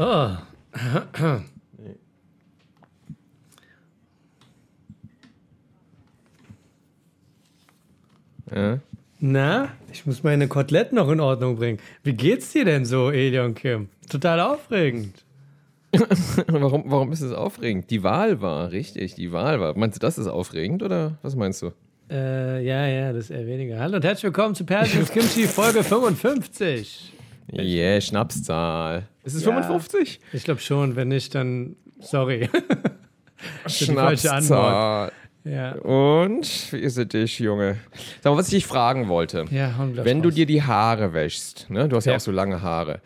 Oh. Ja. Na, ich muss meine Koteletten noch in Ordnung bringen. Wie geht's dir denn so, Elion Kim? Total aufregend. warum, warum ist es aufregend? Die Wahl war, richtig, die Wahl war. Meinst du, das ist aufregend oder was meinst du? Äh, ja, ja, das ist eher weniger. Hallo und herzlich willkommen zu Persons Kimchi Folge 55. Yeah, Schnapszahl. Ist es Ja. 55? Ich glaube schon, wenn nicht, dann sorry. Schnapszahl. ja. Und wie ist es dich, Junge? Sag mal, was ich dich fragen wollte. Ja, Wenn du dir die Haare wäschst, ne? du hast ja, Ja. Mhm. auch so lange Haare,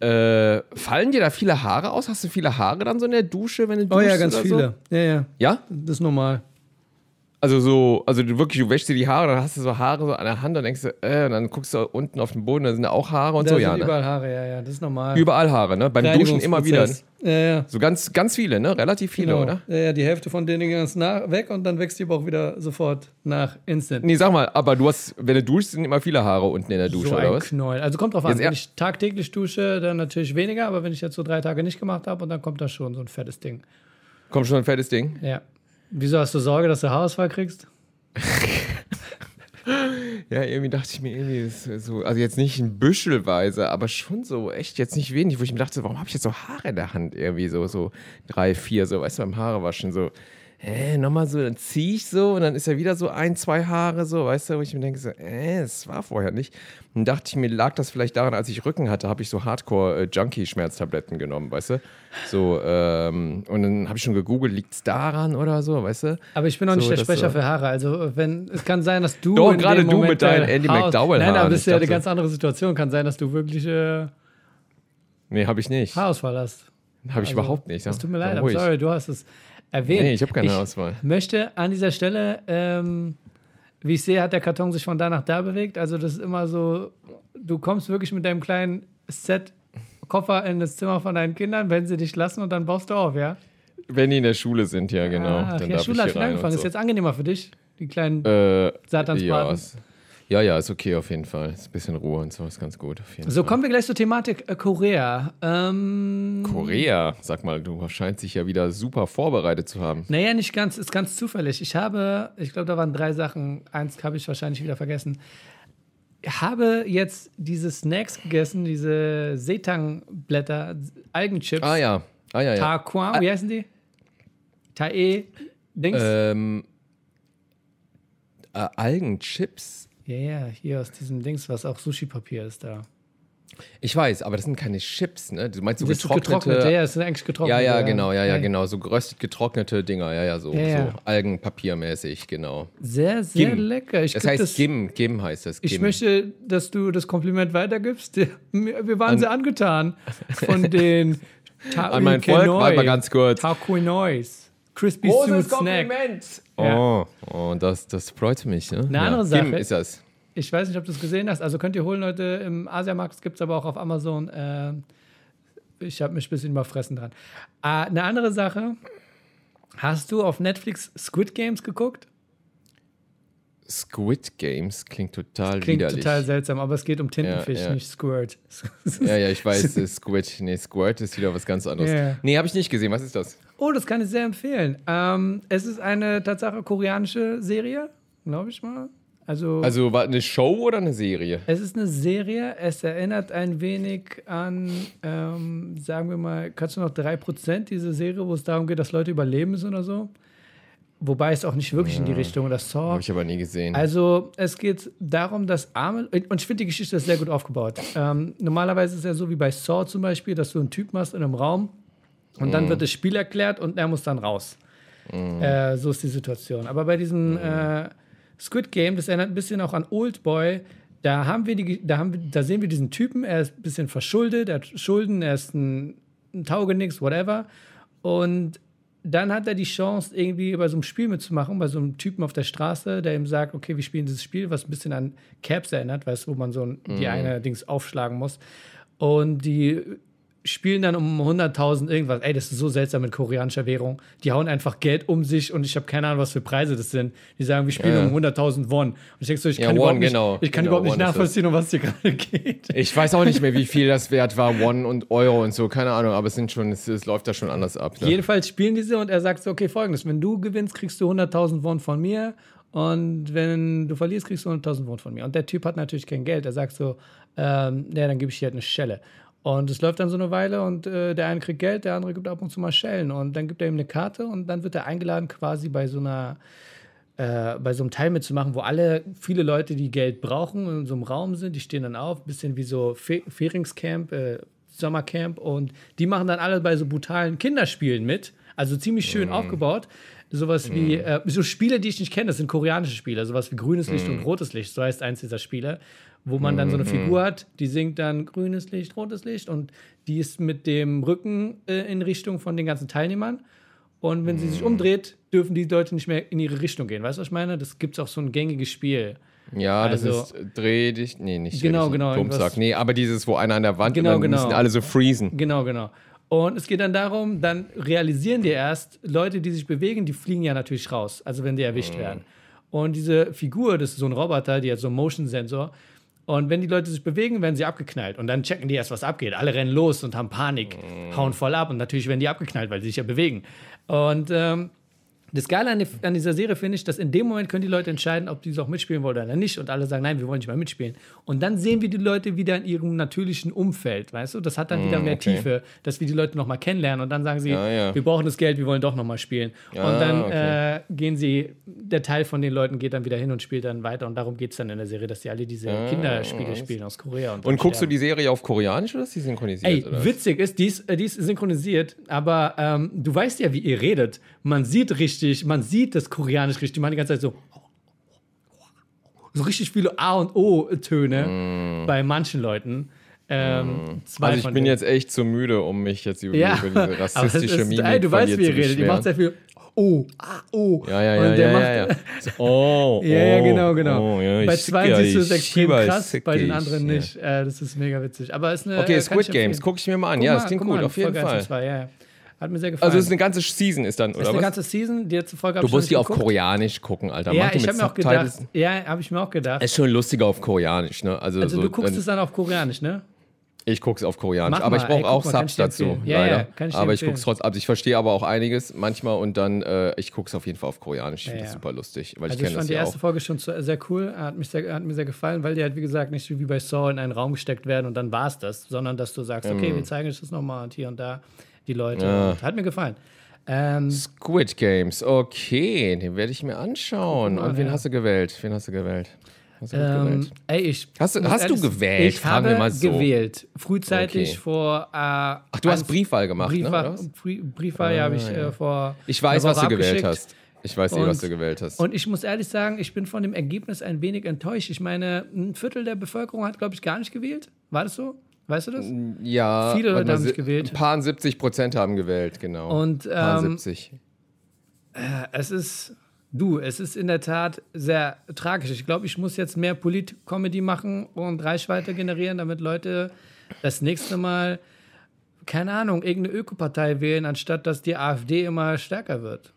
äh, fallen dir da viele Haare aus? Hast du viele Haare dann so in der Dusche, wenn du Oh duschst ja, ganz oder viele. So? Ja, ja, Ja? das ist normal. Also so, also du wirklich, du wäschst dir die Haare, dann hast du so Haare so an der Hand, dann denkst du, äh, und dann guckst du unten auf den Boden, da sind da auch Haare und Da so, sind ja. Ne? überall Haare, ja, ja, das ist normal. Überall Haare, ne? Beim Duschen immer wieder. Reinigungsprozess. Ja, ja. So ganz, ganz viele, ne? Relativ viele, Genau. oder? Ja, ja, die Hälfte von denen ganz nach weg und dann wächst die aber auch wieder sofort nach Instant. Nee, sag mal, aber du hast, wenn du duschst, sind immer viele Haare unten in der Dusche, so oder ein was? Knäuel. Also kommt drauf an. Wenn ich tagtäglich dusche, dann natürlich weniger, aber wenn ich jetzt so drei Tage nicht gemacht habe und dann kommt da schon so ein fettes Ding. Kommt schon ein fettes Ding. Ja. Wieso hast du Sorge, dass du Haarausfall kriegst? Ja, irgendwie dachte ich mir irgendwie so, also jetzt nicht ein Büschelweise, aber schon so echt jetzt nicht wenig, wo ich mir dachte, warum habe ich jetzt so Haare in der Hand irgendwie so, so drei, vier, so, weißt du, beim Haarewaschen so, äh, nochmal so, dann ziehe ich so und dann ist ja wieder so ein, zwei Haare so, weißt du, wo ich mir denke so, äh, das war vorher nicht. Und dachte ich mir, lag das vielleicht daran, als ich Rücken hatte, habe ich so Hardcore-Junkie-Schmerztabletten genommen, weißt du, so, ähm, und dann habe ich schon gegoogelt, liegt es daran oder so, weißt du? Aber ich bin noch nicht So, der das Sprecher so. für Haare. Also wenn es kann sein, dass du Doch, gerade du Moment mit deinen dein Andy McDowell-Haaren. Nein, aber das ist ja eine ganz andere Situation. Kann sein, dass du wirklich äh, Nee, habe ich nicht. Haarausfall hast. Habe ich Also, überhaupt nicht. Ja. tut mir leid, I'm sorry, du hast es erwähnt. Nee, ich habe keine Auswahl. möchte an dieser Stelle, ähm, wie ich sehe, hat der Karton sich von da nach da bewegt. Also das ist immer so, du kommst wirklich mit deinem kleinen Set Koffer in das Zimmer von deinen Kindern, wenn sie dich lassen und dann baust du auf, ja? Wenn die in der Schule sind, ja, genau. Ach, dann ja, darf Schule hat ich schon hier rein angefangen. und Ist so. jetzt angenehmer für dich, die kleinen Äh, ja, Satansbraten. ist, ja, ja, ist okay auf jeden Fall. Ist ein bisschen Ruhe und so, ist ganz gut. Auf jeden So, Fall. kommen wir gleich zur Thematik äh, Korea. Ähm, Korea, sag mal, du scheinst dich ja wieder super vorbereitet zu haben. Naja, nicht ganz, ist ganz zufällig. Ich habe, ich glaube, da waren drei Sachen. Eins habe ich wahrscheinlich wieder vergessen. Ich habe jetzt diese Snacks gegessen, diese Seetang-Blätter, Algenchips. Ah ja, ah ja, ja. Taquan, wie heißen die? Tae, Dings. Ähm, äh, Algenchips? Ja, ja, hier aus diesem Dings, was auch Sushi-Papier ist da. Ich weiß, aber das sind keine Chips, ne? Du meinst so Das getrocknete... getrocknet, ja, ja, das ist eigentlich getrocknet. Ja, ja, genau, ja, ja, genau. So geröstet getrocknete Dinger, ja, ja, so, Ja, ja. so Algenpapiermäßig, genau. Sehr, sehr Gim. lecker. Ich Das heißt Gim, Gim heißt das. Ich Gim. möchte, dass du das Kompliment weitergibst. Wir waren sehr angetan von den An mein Volk, warte mal ganz kurz. Taquinois. Crispy Sue Snack. Oh, oh das, das freut mich. Ne? Eine andere Sache- Gim ist das. Ich weiß nicht, ob du es gesehen hast. Also könnt ihr holen, Leute. Im Asiamarkt gibt es aber auch auf Amazon. Ähm, ich habe mich ein bisschen überfressen dran. Ah, eine andere Sache. Hast du auf Netflix Squid Games geguckt? Squid Games klingt total Klingt widerlich. total seltsam, aber es geht um Tintenfisch, Ja, ja. nicht Squirt. ja, ja, ich weiß, äh, Squid, nee, Squirt ist wieder was ganz anderes. Ja. Nee, habe ich nicht gesehen. Was ist das? Oh, das kann ich sehr empfehlen. Ähm, es ist eine Tatsache koreanische Serie, glaube ich mal. Also, Also war eine Show oder eine Serie? es ist eine Serie. Es erinnert ein wenig an, ähm, sagen wir mal, kannst du noch 3% diese Serie, wo es darum geht, dass Leute überleben müssen oder so? Wobei es auch nicht wirklich in die Richtung oder Saw. Habe ich aber nie gesehen. Also es geht darum, dass arme und ich finde die Geschichte ist sehr gut aufgebaut. Ähm, normalerweise ist es ja so wie bei Saw zum Beispiel, dass du einen Typen hast in einem Raum und dann wird das Spiel erklärt und er muss dann raus. Äh, so ist die Situation. Aber bei diesem äh, Squid Game, das erinnert ein bisschen auch an Old Boy. Da haben wir die, da haben wir, da sehen wir diesen Typen. Er ist ein bisschen verschuldet, er hat Schulden, er ist ein, ein Taugenichts, whatever. Und dann hat er die Chance, irgendwie bei so einem Spiel mitzumachen, bei so einem Typen auf der Straße, der ihm sagt, okay, wir spielen dieses Spiel, was ein bisschen an Caps erinnert, weißt du, wo man so ein, die eine Dings aufschlagen muss. Und die spielen dann um 100.000 irgendwas. Ey, das ist so seltsam mit koreanischer Währung. Die hauen einfach Geld um sich und ich habe keine Ahnung, was für Preise das sind. Die sagen, wir spielen Ja. um 100.000 Won. Und ich denke so, ich Ja, kann Won, überhaupt nicht, genau. ich kann Genau, überhaupt nicht Won nachvollziehen, um was hier gerade geht. Ich weiß auch nicht mehr, wie viel das wert war, One und Euro und so, keine Ahnung, aber es sind schon, es, es läuft da schon anders ab. Ne? Jedenfalls spielen diese und er sagt so, okay, folgendes, wenn du gewinnst, kriegst du 100.000 Won von mir und wenn du verlierst, kriegst du 100.000 Won von mir. Und der Typ hat natürlich kein Geld. Er sagt so, ähm, ja, dann gebe ich dir halt eine Schelle. Und es läuft dann so eine Weile und äh, der eine kriegt Geld, der andere gibt ab und zu mal Schellen. Und dann gibt er ihm eine Karte und dann wird er eingeladen, quasi bei so einer äh, bei so einem Teil mitzumachen, wo alle, viele Leute, die Geld brauchen, in so einem Raum sind, die stehen dann auf, bisschen wie so Fe Feringscamp, äh, Sommercamp. Und die machen dann alle bei so brutalen Kinderspielen mit, also ziemlich schön aufgebaut. Sowas wie, äh, so Spiele, die ich nicht kenne, das sind koreanische Spiele, sowas wie grünes Licht und rotes Licht, so heißt eins dieser Spiele, wo man dann so eine Figur hat, die singt dann grünes Licht, rotes Licht und die ist mit dem Rücken äh, in Richtung von den ganzen Teilnehmern. Und wenn sie sich umdreht, dürfen die Leute nicht mehr in ihre Richtung gehen. Weißt du, was ich meine? Das gibt es auch so ein gängiges Spiel. Ja, das Also- ist äh, dreh dich, nee, nicht Genau, dreh dich, genau, Dummsack. Nee, aber dieses, wo einer an der Wand Genau, und dann genau. müssen alle so freezen. Genau, genau. Und es geht dann darum, dann realisieren die erst, Leute, die sich bewegen, die fliegen ja natürlich raus, also wenn die erwischt werden. Und diese Figur, das ist so ein Roboter, die hat so einen Motion-Sensor. Und wenn die Leute sich bewegen, werden sie abgeknallt. Und dann checken die erst, was abgeht. Alle rennen los und haben Panik, hauen voll ab. Und natürlich werden die abgeknallt, weil sie sich ja bewegen. Und ähm, das Geile an, die, an dieser Serie finde ich, dass in dem Moment können die Leute entscheiden, ob die es auch mitspielen wollen oder nicht. Und alle sagen, nein, wir wollen nicht mehr mitspielen. Und dann sehen wir die Leute wieder in ihrem natürlichen Umfeld, weißt du? Das hat dann wieder mehr okay. Tiefe, dass wir die Leute nochmal kennenlernen. Und dann sagen sie, Ja, ja. wir brauchen das Geld, wir wollen doch nochmal spielen. Ja, und dann okay. äh, gehen sie, der Teil von den Leuten geht dann wieder hin und spielt dann weiter. Und darum geht es dann in der Serie, dass die alle diese Kinderspiele spielen aus Korea. Und, Und guckst du die Serie auf Koreanisch oder ist die synchronisiert? Ey, oder? witzig ist, die ist, äh, die ist synchronisiert, aber ähm, du weißt ja, wie ihr redet. Man sieht richtig, man sieht das Koreanisch richtig. Die machen die ganze Zeit so. So richtig viele A- und O-Töne bei manchen Leuten. Ähm, zwei Also ich bin denen. jetzt echt zu müde, um mich jetzt über, ja, über diese rassistische ist, Mimik ey, du weißt, wie zu ihr redet. Die macht sehr viel O, A, O. Ja, ja, ja, Und der ja, macht, ja, ja. So, Oh, Ja, ja, oh, genau, genau. Oh, ja, bei zwei sicker, siehst du es extrem krass, bei den anderen ja. nicht. Äh, das ist mega witzig. Aber ist eine, Okay, äh, Squid. Games, gucke ich mir mal an. Guck ja, mal, das klingt gut, mal, auf jeden Fall. zwei, ja, ja. Hat mir sehr gefallen. Also es ist eine ganze Season ist dann, ist oder eine was? ganze Season. Die letzte Folge habe Du ich noch musst die auf geguckt. Koreanisch gucken, Alter. Ja, Mach die ich habe mir auch gedacht. Ja, habe ich mir auch gedacht. Es ist schon lustiger auf Koreanisch, ne? Also, Also so, du guckst es dann auf Koreanisch, ne? Ich guck's auf Koreanisch, Mach aber mal, ich brauche auch mal, Subs ich dazu. Ja, leider. ja, kann ich aber ich empfehlen. guck's trotzdem, also ich verstehe aber auch einiges manchmal und dann, äh, ich guck's auf jeden Fall auf Koreanisch. Ich finde Ja, das super lustig, weil Also ich ich kenne fand das die ja erste auch. Folge schon sehr cool, hat, mich sehr, hat mir sehr gefallen, weil die halt, wie gesagt, nicht wie bei Saw in einen Raum gesteckt werden und dann war es das, sondern dass du sagst, okay, wir zeigen euch das nochmal und hier und da die Leute. Ja. Und hat mir gefallen. Ähm, Squid Games, okay, den werde ich mir anschauen. Mal, und wen ja. hast du gewählt? Wen hast du gewählt? Hast du ähm, gewählt? ey, ich Hast du- hast du gewählt? Ich Fragen habe so. gewählt. Frühzeitig Okay. vor. Äh, Ach, du hast Briefwahl gemacht, ne? Briefwahl? Brie- Briefwahl ja, habe ich äh, vor. Ich weiß, was du gewählt hast. Ich weiß eh, was du gewählt hast. Und ich muss ehrlich sagen, ich bin von dem Ergebnis ein wenig enttäuscht. Ich meine, ein Viertel der Bevölkerung hat, glaube ich, gar nicht gewählt. War das so? Weißt du das? ja, viele Leute haben nicht gewählt. Ein paar 70 Prozent haben gewählt, genau. Und, ein paar ähm, 70. Es ist, du, es ist in der Tat sehr tragisch. Ich glaube, ich muss jetzt mehr Polit-Comedy machen und Reichweite generieren, damit Leute das nächste Mal, keine Ahnung, irgendeine Ökopartei wählen, anstatt dass die AfD immer stärker wird.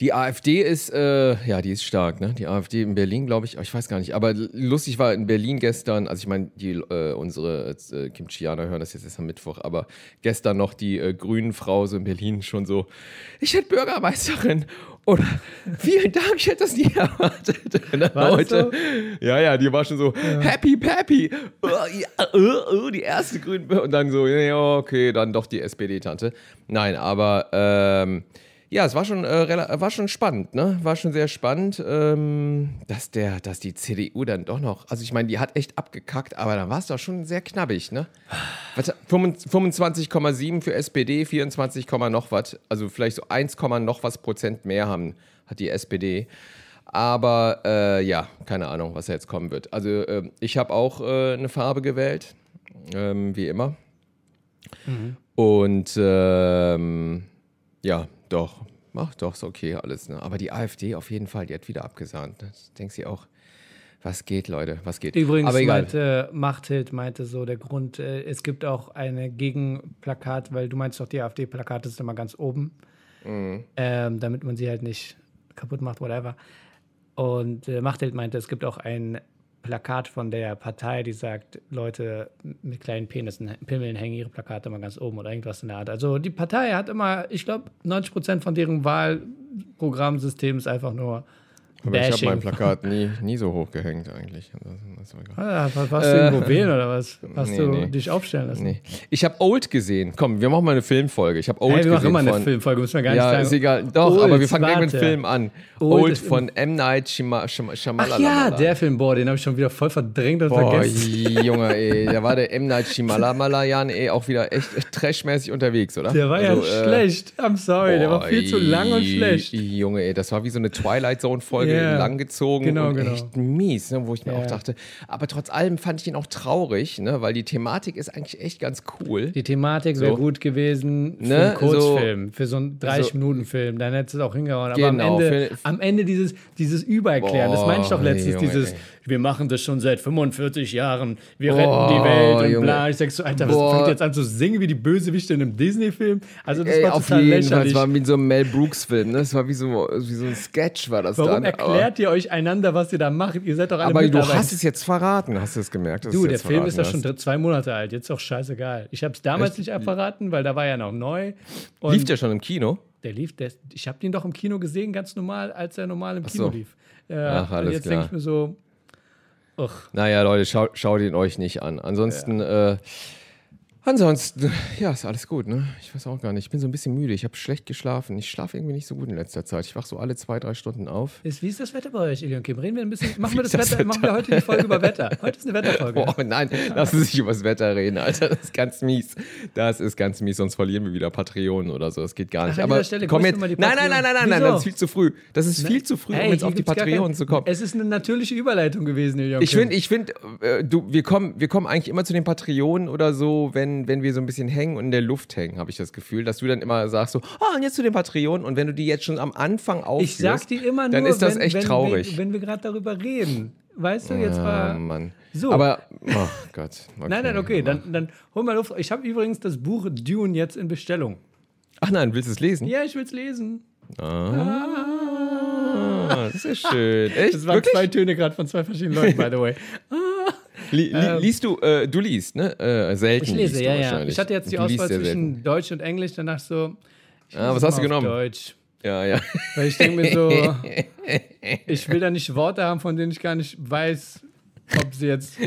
Die AfD ist, äh, ja, die ist stark, ne? Die AfD in Berlin, glaube ich, ich weiß gar nicht. Aber lustig war in Berlin gestern, also ich meine, die äh, unsere äh, Kimchianer hören das jetzt erst am Mittwoch, aber gestern noch die äh, grünen Frau so in Berlin schon so, ich hätte Bürgermeisterin oder vielen Dank, ich hätte das nie erwartet. Heute, ja, ja, die war schon so, happy, peppy, oh, ja, oh, oh, die erste grüne und dann so, ja, okay, dann doch die SPD-Tante. Nein, aber ähm, ja, es war schon, äh, war schon spannend, ne? War schon sehr spannend, ähm, dass, der, dass die CDU dann doch noch, also ich meine, die hat echt abgekackt, aber dann war es doch schon sehr knabbig, ne? Was, 25,7 für SPD, 24, noch was, also vielleicht so 1, noch was Prozent mehr haben, hat die SPD. Aber äh, ja, keine Ahnung, was da jetzt kommen wird. Also ähm, ich habe auch äh, eine Farbe gewählt, ähm, wie immer. Und ähm, ja, doch, macht doch, ist okay alles. Ne? Aber die AfD auf jeden Fall, die hat wieder abgesahnt. Ne? Das denkst du auch, Was geht, Leute? Was geht? Übrigens Aber egal. meinte Machthild meinte so der Grund, äh, es gibt auch eine Gegenplakat, weil du meinst doch, die AfD-Plakate sind immer ganz oben, Mhm. ähm, damit man sie halt nicht kaputt macht, whatever. Und äh, Machthild meinte, es gibt auch ein Plakat von der Partei, die sagt, Leute mit kleinen Penissen, Pimmeln hängen ihre Plakate immer ganz oben oder irgendwas in der Art. Also die Partei hat immer, ich glaube, 90 Prozent von deren Wahlprogrammsystem ist einfach nur Aber ich habe Bashing. mein Plakat nie, nie so hoch gehängt eigentlich. Das, das war. Ah, warst du irgendwo wählen oder was? Hast nee, du nee. dich aufstellen lassen? Nee. Ich habe Old gesehen. Komm, wir machen mal eine Filmfolge. Ich habe Old Hey, wir machen gesehen immer eine Filmfolge, müssen wir gar nicht Ja, sagen. ist egal. Doch, Old, aber wir fangen gleich mit dem. Film an. Old Old, von M. Night Shima, Shima, Ach ja, der Film, boah, den habe ich schon wieder voll verdrängt und Boah, vergessen. Junge, ey, da war der M. Night Shyamalan ey, auch wieder echt, trashmäßig unterwegs, oder? Der war Also, ja äh, schlecht. I'm sorry, der war boah, viel zu lang und schlecht. Junge, ey, das war wie so eine Twilight Zone-Folge Ja. langgezogen Genau, und genau. echt mies, ne, wo ich mir Ja. auch dachte. Aber trotz allem fand ich ihn auch traurig, ne, weil die Thematik ist eigentlich echt ganz cool. Die Thematik wäre So. gut gewesen für Ne, einen Kurzfilm, für so einen 30-Minuten-Film. Dann hättest du es auch hingehauen. Aber Genau, am Ende, für- am Ende dieses, dieses Übererklären, das meine ich doch Boah, letztens, Junge, dieses, ey. Wir machen das schon seit 45 Jahren, wir Boah, retten die Welt und Junge. bla. Ich sag so, Alter, was Boah. fängt jetzt an zu singen wie die Bösewichte in einem Disney-Film? Also das Ey, war auf total jeden Fall, lächerlich. es war wie so ein Mel Brooks-Film, ne? Es war wie so, wie so ein Sketch, war das Warum dann. erklärt ihr euch einander, was ihr da macht? Ihr seid doch alle aber, aber du hast es jetzt verraten, hast du es gemerkt? Du, der jetzt Film ist ja schon zwei Monate alt. Jetzt ist auch scheißegal. Ich habe es damals Echt? nicht verraten, weil da war ja noch neu. Und Lief der schon im Kino? der lief, der, ich habe den doch im Kino gesehen, ganz normal, als er normal im Kino so. lief. Äh, Ach, und alles jetzt klar. denke ich mir so, ach, Naja, Leute, schau, schaut ihn euch nicht an. Ansonsten, äh, ansonsten, ja, ist alles gut, ne? Ich weiß auch gar nicht. Ich bin so ein bisschen müde. Ich habe schlecht geschlafen. Ich schlafe irgendwie nicht so gut in letzter Zeit. Ich wache so alle zwei, drei Stunden auf. ist, wie ist das Wetter bei euch, Eli und Kim? Reden wir ein bisschen, machen wir das, das Wetter, machen wir heute die Folge über Wetter. Heute ist eine Wetterfolge. Boah, nein, lassen Sie sich über das Wetter reden, Alter. Das ist ganz mies. Das ist ganz mies, sonst verlieren wir wieder Patreon oder so. Das geht gar nicht. an Aber Stelle komm jetzt. Nein, nein, nein, nein, nein, nein, Wieso? das ist viel zu früh. Das ist viel zu früh, um Hey, jetzt auf die gibt's gar Patreon kein- zu kommen. Es ist eine natürliche Überleitung gewesen, Eli und Ich Kim. finde, ich finde, äh, du, wir kommen, wir kommen eigentlich immer zu den Patreonen oder so, wenn, wenn wir so ein bisschen hängen und in der Luft hängen, habe ich das Gefühl, dass du dann immer sagst so, ah, und jetzt zu den Patreonen und wenn du die jetzt schon am Anfang aufführst, Ich sag dir immer nur, dann ist das wenn, echt wenn, traurig. Wenn, wenn wir gerade darüber reden. Weißt du, jetzt Ah, war. Mann. So. Aber, oh Gott. Okay. Nein, nein, okay, dann, dann hol mal Luft. Ich habe übrigens das Buch Dune jetzt in Bestellung. Ach nein, willst du es lesen? Ja, ich will es lesen. Ah, das ist schön. Echt? Das waren Wirklich? zwei Töne gerade von zwei verschiedenen Leuten, by the way. Li li liest du, äh, du liest, ne? Äh, selten Ich lese, ja, ja. Ich hatte jetzt die Auswahl zwischen Deutsch und Englisch, danach so. ich Ah, was hast du genommen? Deutsch. Ja, ja. Weil ich denke mir so, ich will da nicht Worte haben, von denen ich gar nicht weiß, ob sie jetzt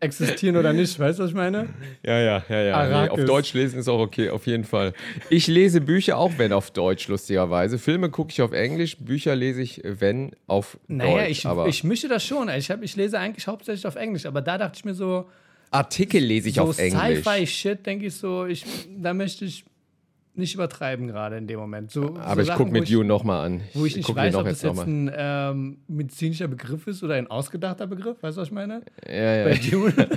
existieren oder nicht. Weißt du, was ich meine? Ja, ja, ja, ja. Nee, auf Deutsch lesen ist auch okay, auf jeden Fall. Ich lese Bücher auch, wenn auf Deutsch, lustigerweise. Filme gucke ich auf Englisch, Bücher lese ich, wenn auf Naja, Deutsch. ich, aber ich mische das schon. Ich, hab, ich lese eigentlich hauptsächlich auf Englisch, aber da dachte ich mir so, Artikel lese ich so auf Englisch. Sci-Fi-Shit, denke ich so, ich, da möchte ich nicht übertreiben gerade in dem Moment. So, Aber so ich gucke mir ich- Dune nochmal an. Wo ich nicht guck mir weiß, ob das jetzt ein ähm, medizinischer Begriff ist oder ein ausgedachter Begriff. Weißt du, was ich meine? Ja, Bei ja. Dune.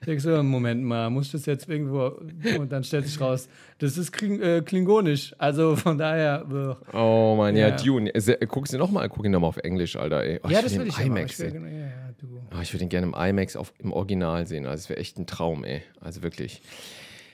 ich denke so, Moment mal, muss das jetzt irgendwo. Und dann stellt sich raus, das ist Kling, äh, klingonisch. Also von daher. äh. Oh Mann, ja, Ja. Dune. Guck sie nochmal, guck ihn nochmal auf Englisch, Alter, ey. Oh, ja, das will im ich. IMAX Ich will, ja, ja, du. Oh, ich würde ihn gerne im IMAX auf, im Original sehen. Also, es wäre echt ein Traum, ey. Also wirklich.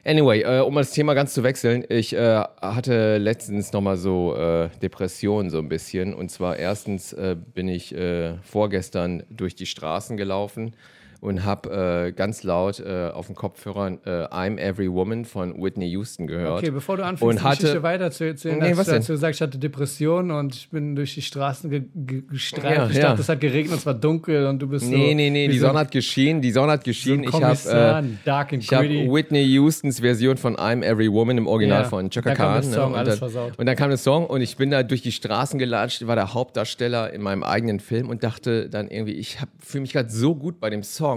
Anyway, äh, um das Thema ganz zu wechseln, ich äh, hatte letztens nochmal so äh, Depressionen so ein bisschen. Und zwar erstens äh, bin ich äh, vorgestern durch die Straßen gelaufen und habe äh, ganz laut äh, auf den Kopfhörern äh, I'm Every Woman von Whitney Houston gehört. Okay, bevor du anfängst, Und die hatte- Geschichte weiter zu erzählen, Nee, hast was du dazu gesagt, ich hatte Depressionen und ich bin durch die Straßen ge ge gestreift. Ja, ich ja. dachte, es hat geregnet, es war dunkel und du bist so. Nee, nee, nee, die so Sonne hat geschienen, die Sonne hat so geschienen. ein ich habe Kommissar, äh. Whitney Houstons Version von I'm Every Woman im Original Ja, von Chaka Khan. der Song, und, alles dann, und dann kam der Song und ich bin da durch die Straßen gelatscht, war der Hauptdarsteller in meinem eigenen Film und dachte dann irgendwie, ich fühle mich gerade so gut bei dem Song.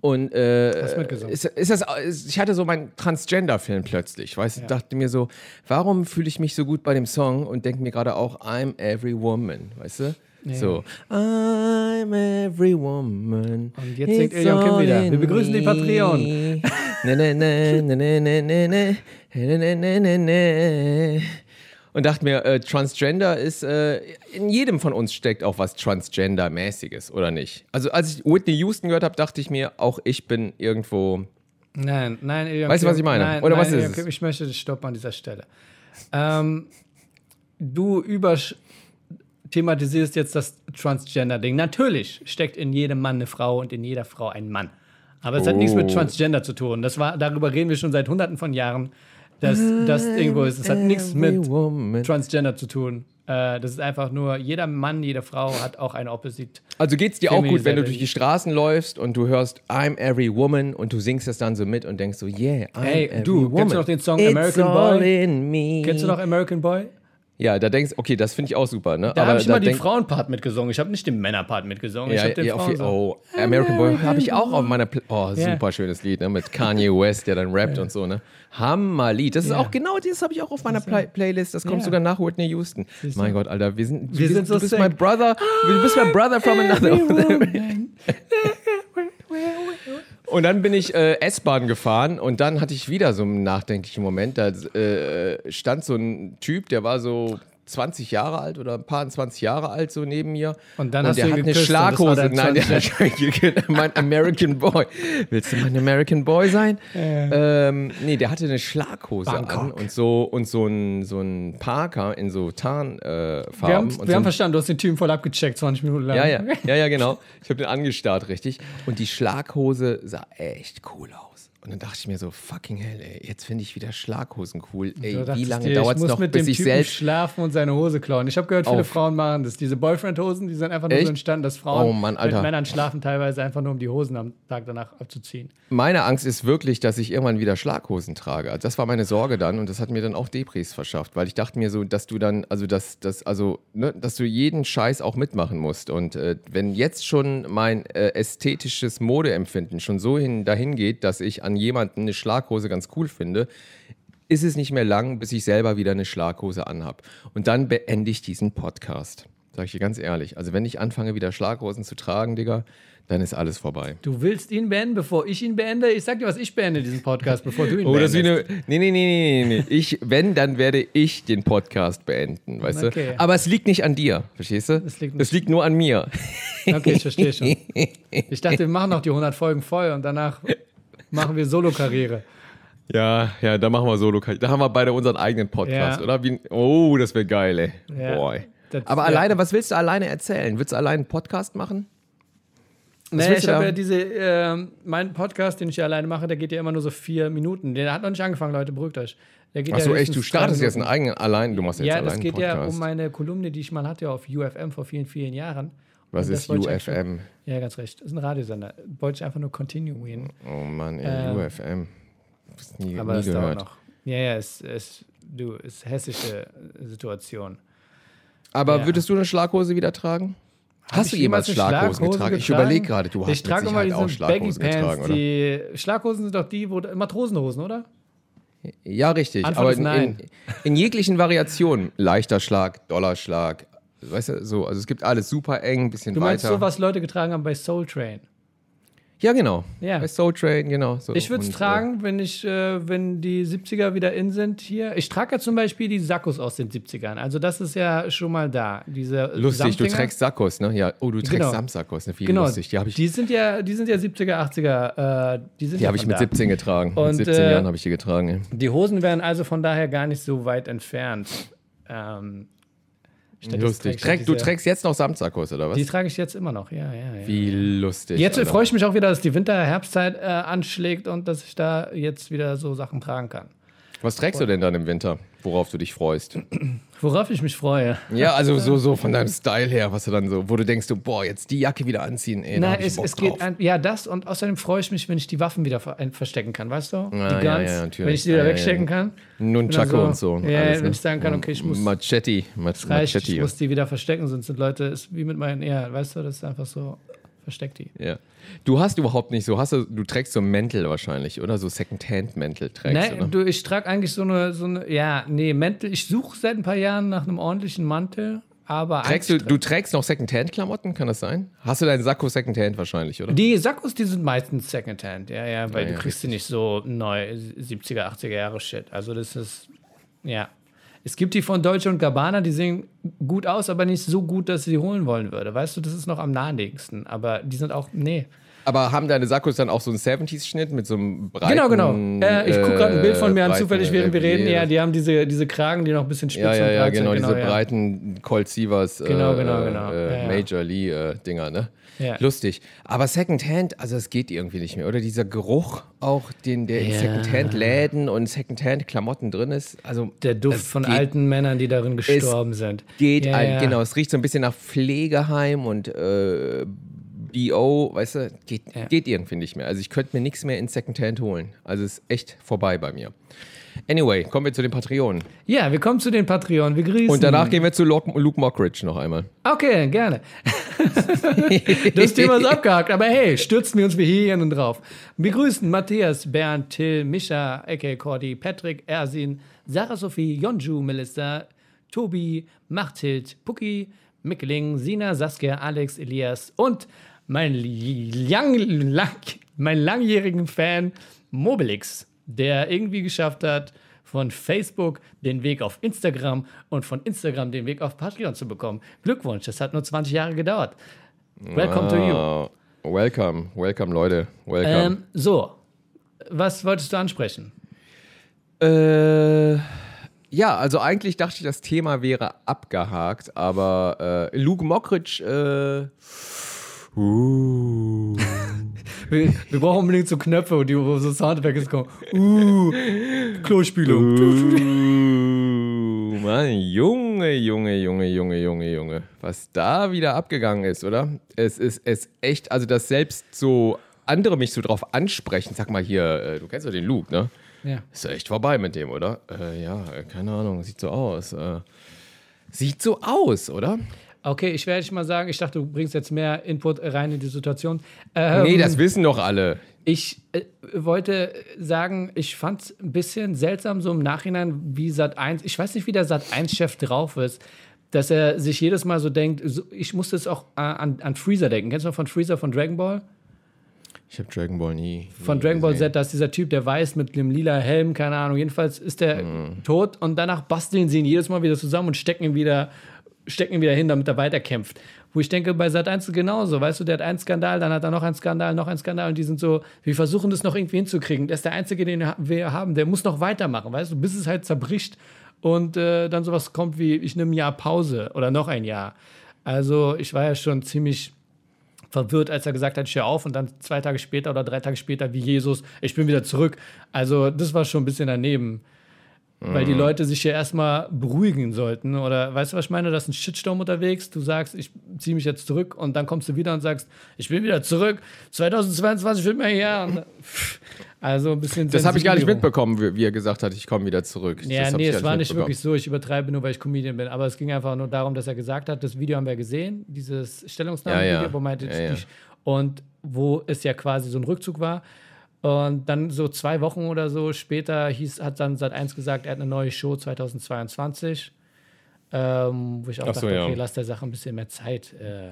Und äh, Hast mitgesungen. ist, ist das, ist, ich hatte so meinen Transgender-Film plötzlich, weißt du, dachte mir so, warum fühle ich mich so gut bei dem Song und denke mir gerade auch, I'm every woman, weißt du? So, I'm every woman. Und jetzt singt und Kim wieder. Wir begrüßen die Patreon. me. Ne, ne, ne, ne, ne, ne, ne, ne, ne, ne, ne, ne, ne. Und dachte mir, äh, Transgender ist, äh, in jedem von uns steckt auch was Transgender-mäßiges, oder nicht? Also als ich Whitney Houston gehört habe, dachte ich mir, auch ich bin irgendwo. Nein, nein. Okay, weißt du, was ich meine? Nein, oder nein, was ist es? Ich möchte stoppen an dieser Stelle. Ähm, du über thematisierst jetzt das Transgender-Ding. Natürlich steckt in jedem Mann eine Frau und in jeder Frau ein Mann. Aber es hat nichts mit Oh. Transgender zu tun. Das war, darüber reden wir schon seit hunderten von Jahren, dass das irgendwo ist. Es hat nichts mit Woman. Transgender zu tun. Äh, das ist einfach nur, jeder Mann, jede Frau hat auch eine Opposite. Also geht's dir auch gut, wenn du durch die Straßen läufst und du hörst I'm every woman und du singst das dann so mit und denkst so, yeah, I'm Hey, every du, woman. kennst du noch den Song It's American all Boy? In me. Kennst du noch American Boy? Ja, da denkst okay, das finde ich auch super, ne? Da habe ich mal den Frauenpart mitgesungen. Ich habe nicht den Männerpart mitgesungen. ich Ja, habe den ja, Frauen je- oh, American Boy habe ich auch auf meiner Pl Oh, super schönes Lied, ne? Mit Kanye West, der dann rappt und so, ne? Hammerlied. Das ist Ja. auch genau das habe ich auch auf meiner Play Playlist. Das kommt sogar nach Whitney Houston. Mein Gott, Alter, wir sind Wir du sind so du bist sick. mein Brother, du bist mein Brother from another. Und dann bin ich äh, S-Bahn gefahren und dann hatte ich wieder so einen nachdenklichen Moment. Da äh, stand so ein Typ, der war so 20 Jahre alt oder ein paar 20 Jahre alt so neben mir. Und dann hast der du hat eine und Schlaghose. Nein, der hat 20 mein American Boy. Willst du mein American Boy sein? Ähm, nee, der hatte eine Schlaghose an Bangkok. und so und so ein, so ein Parker in so Tarnfarben. Äh, Wir haben, und wir so haben verstanden, du hast den Typen voll abgecheckt, 20 Minuten lang. ja, ja, ja, ja, genau. Ich habe den angestarrt, richtig. Und die Schlaghose sah echt cool aus. Und dann dachte ich mir so, fucking hell, ey, jetzt finde ich wieder Schlaghosen cool. Ey, wie lange dauert es noch, mit bis dem ich Typen selbst... schlafen und seine Hose klauen. Ich habe gehört, viele Auf. Frauen machen das. Diese Boyfriend-Hosen, die sind einfach nur Echt? so entstanden, dass Frauen Oh Mann, Alter. mit Männern schlafen, teilweise einfach nur um die Hosen am Tag danach abzuziehen. Meine Angst ist wirklich, dass ich irgendwann wieder Schlaghosen trage. Also das war meine Sorge dann und das hat mir dann auch Depris verschafft, weil ich dachte mir so, dass du dann, also dass, dass, also, ne, dass du jeden Scheiß auch mitmachen musst. Und äh, wenn jetzt schon mein äh, ästhetisches Modeempfinden schon so hin, dahin geht, dass ich an jemanden eine Schlaghose ganz cool finde, ist es nicht mehr lang, bis ich selber wieder eine Schlaghose anhab. Und dann beende ich diesen Podcast. Sag ich dir ganz ehrlich. Also wenn ich anfange, wieder Schlaghosen zu tragen, Digga, dann ist alles vorbei. Du willst ihn beenden, bevor ich ihn beende? Ich sag dir was, ich beende diesen Podcast, bevor du ihn Oh, beendest. eine. Nee, nee, nee, nee, nee. Ich, wenn, dann werde ich den Podcast beenden, weißt Okay. du? Aber es liegt nicht an dir, verstehst du? Es liegt es liegt nur an mir. Okay, ich verstehe schon. Ich dachte, wir machen noch die 100 Folgen voll und danach machen wir Solo-Karriere. Ja, ja, da machen wir Solo. Da haben wir beide unseren eigenen Podcast, Ja. oder? Wie, oh, das wäre geil, ey. Ja. Boy. Das- Aber ja. alleine, was willst du alleine erzählen? Willst du alleine einen Podcast machen? Nee, willst ich habe ja diese, ähm, mein Podcast, den ich ja alleine mache, der geht ja immer nur so vier Minuten. Der hat noch nicht angefangen, Leute, beruhigt euch. Der geht Achso, ja echt, du startest jetzt einen eigenen allein, du machst jetzt Ja, allein das einen geht Podcast. ja um meine Kolumne, die ich mal hatte auf UFM vor vielen, vielen Jahren. Was ist UFM? Ja, ganz recht. Das ist ein Radiosender. Wollte ich einfach nur continuing. Oh Mann, ey, Ähm, UFM. Nie, Aber nie das dauert gehört. noch. Ja, ja, es ist, du, ist hessische Situation. Aber Ja. würdest du eine Schlaghose wieder tragen? Hast ich du jemals Schlaghosen Schlaghose getragen? Ich getragen? überlege gerade, du hast Ich trage immer auch diese Baggy Schlaghosen getragen, Pants. oder? Die Schlaghosen sind doch die, wo Matrosenhosen, oder? Ja, richtig. Antwort aber in, nein. in, in jeglichen Variationen. Leichter Schlag, Dollarschlag. Weißt du, so. Also es gibt alles super eng, ein bisschen Du meinst weiter. so, was Leute getragen haben bei Soul Train? Ja, genau. Ja. Bei Soul Train, genau. So. Ich würde es Und, tragen, wenn ich, äh, wenn die 70er wieder in sind hier. Ich trage ja zum Beispiel die Sakkos aus den 70ern. Also das ist ja schon mal da. Diese Äh, lustig, du Samtdinger. trägst Sakkos, ne? Ja. Oh, du trägst Genau. Samsakkos, ne? Wie Genau. lustig. Die habe ich, die sind ja, die sind ja 70er, 80er. Äh, die sind die ja hab ich mit da. 17 getragen. Und, mit 17 äh, Jahren habe ich die getragen. ey. Die Hosen wären also von daher gar nicht so weit entfernt. Ähm, Lustig. trage Träg, du trägst jetzt noch Samsakkos, oder was? Die trage ich jetzt immer noch, ja, ja, ja. Wie lustig. Jetzt Alter. freue ich mich auch wieder, dass die Winter-Herbstzeit äh, anschlägt und dass ich da jetzt wieder so Sachen tragen kann. Was trägst du denn dann im Winter, worauf du dich freust? Worauf ich mich freue. Ja, also so, so von deinem Style her, was du dann so, wo du denkst, du, boah, jetzt die Jacke wieder anziehen, ey, Na, ich es, es geht an, ja das und außerdem freue ich mich, wenn ich die Waffen wieder ver verstecken kann, weißt du? Ja, die ja, Guns, ja, natürlich. wenn ich die wieder Ja, ja, wegstecken ja. kann. Nunchaku Oder und so. Ja, alles, wenn ne? ich sagen kann, okay, ich muss Machete. Mach, reicht, ich Machete. muss die wieder verstecken, sonst sind Leute, ist wie mit meinen, ja, weißt du, das ist einfach so, versteck die. Ja. Du hast überhaupt nicht so, hast du, du trägst so Mäntel wahrscheinlich, oder? So Secondhand-Mäntel trägst du, ne? du, ich trage eigentlich so eine, so eine, ja, nee, Mäntel, ich suche seit ein paar Jahren nach einem ordentlichen Mantel, aber Trägst du, du trägst noch Secondhand-Klamotten, kann das sein? Hast du deinen Sakko Secondhand wahrscheinlich, oder? Die Sakkos, die sind meistens Secondhand, ja, ja, weil Ja, du ja, kriegst die nicht so neu 70er, 80er Jahre Shit. Also das ist, ja. Es gibt die von Deutsche und Gabbana, die sehen gut aus, aber nicht so gut, dass sie holen wollen würde. Weißt du, das ist noch am naheliegendsten. Aber die sind auch, nee. Aber haben deine Sakkos dann auch so einen 70s-Schnitt mit so einem breiten... Genau, genau. Äh, ich gucke gerade ein Bild von mir an, breiten, zufällig, während wir reden. äh, Ja, die haben diese, diese Kragen, die noch ein bisschen spitz Ja, ja, und ja, genau, sind. diese ja. breiten Colt Sievers äh, Genau, genau, genau. Äh. Major Lee-Dinger, ne? Ja. Lustig. Aber Secondhand, also es geht irgendwie nicht mehr. Oder dieser Geruch auch, den der in Ja. Secondhand-Läden und Secondhand-Klamotten drin ist. Also Der Duft von geht, alten Männern, die darin gestorben sind. Geht ja, ein, genau, es riecht so ein bisschen nach Pflegeheim und äh, BO, weißt du, geht, Ja. geht irgendwie nicht mehr. Also ich könnte mir nichts mehr in Secondhand holen. Also es ist echt vorbei bei mir. Anyway, kommen wir zu den Patreonen. Ja, wir kommen zu den Patreonen. Wir grüßen. Und danach gehen wir zu Luke, Luke Mockridge noch einmal. Okay, gerne. das Thema ist abgehakt, aber hey, stürzen wir uns wie Hyänen drauf. Wir grüßen Matthias, Bernd, Till, Mischa, Ecke, Cordy, Patrick, Ersin, Sarah Sophie, Jonju, Melissa, Tobi, Machthild, Pucki, Mickeling, Sina, Saskia, Alex, Elias und mein, lang, lang, mein langjährigen Fan Mobilix, der irgendwie geschafft hat, von Facebook den Weg auf Instagram und von Instagram den Weg auf Patreon zu bekommen. Glückwunsch, das hat nur 20 Jahre gedauert. Welcome to you. Ah, welcome, welcome, Leute. Welcome. Ähm, so, was wolltest du ansprechen? Äh, ja, also eigentlich dachte ich, das Thema wäre abgehakt, aber äh, Luke Mockridge, äh, uh, Wir, wir brauchen unbedingt so Knöpfe, die, wo so Soundeffekte kommen. Uh, Klospülung. uh, Mann, Junge, Junge, Junge, Junge, Junge, Junge, was da wieder abgegangen ist, oder? Es ist es echt, also dass selbst so andere mich so drauf ansprechen, sag mal hier, äh, du kennst doch den Luke, ne? Ja. Ist ja echt vorbei mit dem, oder? Äh, ja, keine Ahnung, sieht so aus. Äh, sieht so aus, oder? Okay, ich werde dich mal sagen, ich dachte, du bringst jetzt mehr Input rein in die Situation. Ähm, nee, das wissen doch alle. Ich äh, wollte sagen, ich fand es ein bisschen seltsam so im Nachhinein, wie Sat1, ich weiß nicht, wie der Sat1-Chef drauf ist, dass er sich jedes Mal so denkt, so, ich musste es auch äh, an, an Freezer denken. Kennst du noch von Freezer von Dragon Ball? Ich habe Dragon Ball nie. Von nie Dragon Ball gesehen. Z, da ist dieser Typ, der weiß mit dem lila Helm, keine Ahnung. Jedenfalls ist der Mhm. tot und danach basteln sie ihn jedes Mal wieder zusammen und stecken ihn wieder, stecken ihn wieder hin, damit er weiterkämpft. Wo ich denke, bei Sat 1 genauso, weißt du, der hat einen Skandal, dann hat er noch einen Skandal, noch einen Skandal und die sind so, wir versuchen das noch irgendwie hinzukriegen. Der ist der Einzige, den wir haben, der muss noch weitermachen, weißt du, bis es halt zerbricht und äh, dann sowas kommt wie, ich nehme ein Jahr Pause oder noch ein Jahr. Also ich war ja schon ziemlich verwirrt, als er gesagt hat, ich höre auf und dann zwei Tage später oder drei Tage später wie Jesus, ich bin wieder zurück. Also das war schon ein bisschen daneben. Weil die Leute sich ja erstmal beruhigen sollten. Oder weißt du, was ich meine? Da ist ein Shitstorm unterwegs. Du sagst, ich ziehe mich jetzt zurück und dann kommst du wieder und sagst, ich bin wieder zurück. 2022 wird mir her. Also ein bisschen Das habe ich gar nicht mitbekommen, wie, er gesagt hat, ich komme wieder zurück. Ja, das nee, es war nicht wirklich so. Ich übertreibe nur, weil ich Comedian bin. Aber es ging einfach nur darum, dass er gesagt hat, das Video haben wir gesehen, dieses Stellungsnahme-Video, Ja, ja. wo meinte, Ja, ja. ich- und wo es ja quasi so ein Rückzug war. Und dann so zwei Wochen oder so später hieß, hat dann Sat1 gesagt, er hat eine neue Show 2022. Ähm, wo ich auch Ach so, dachte, ja. okay, lass der Sache ein bisschen mehr Zeit. Äh,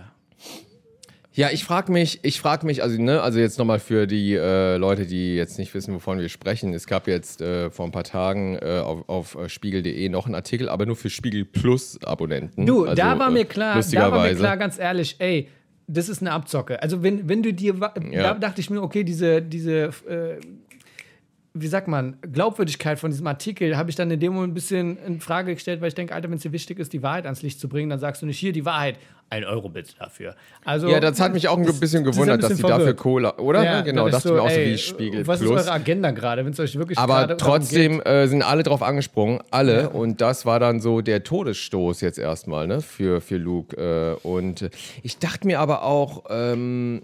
Ja, ich frage mich, ich frage mich, also, ne, also jetzt nochmal für die äh, Leute, die jetzt nicht wissen, wovon wir sprechen. Es gab jetzt äh, vor ein paar Tagen äh, auf, auf äh, spiegel.de noch einen Artikel, aber nur für Spiegel Plus Abonnenten. Du, also, da war äh, mir klar, da war mir klar, ganz ehrlich, ey, das ist eine Abzocke. Also wenn, wenn du dir, Ja. da dachte ich mir, okay, diese, diese, äh, wie sagt man, Glaubwürdigkeit von diesem Artikel habe ich dann in dem Moment ein bisschen in Frage gestellt, weil ich denke, Alter, wenn es dir wichtig ist, die Wahrheit ans Licht zu bringen, dann sagst du nicht hier die Wahrheit, ein Euro bitte dafür. Also, Ja, das hat mich auch ein das- bisschen das ist ein gewundert, dass bisschen die dafür. Cola, oder? Ja, genau, da dachte ist ich mir auch so wie Spiegel Was Plus. ist eure Agenda gerade, wenn es euch wirklich Aber trotzdem äh, sind alle drauf angesprungen, alle. Und das war dann so der Todesstoß jetzt erstmal ne, für, für Luke. Äh, und ich dachte mir aber auch, ähm,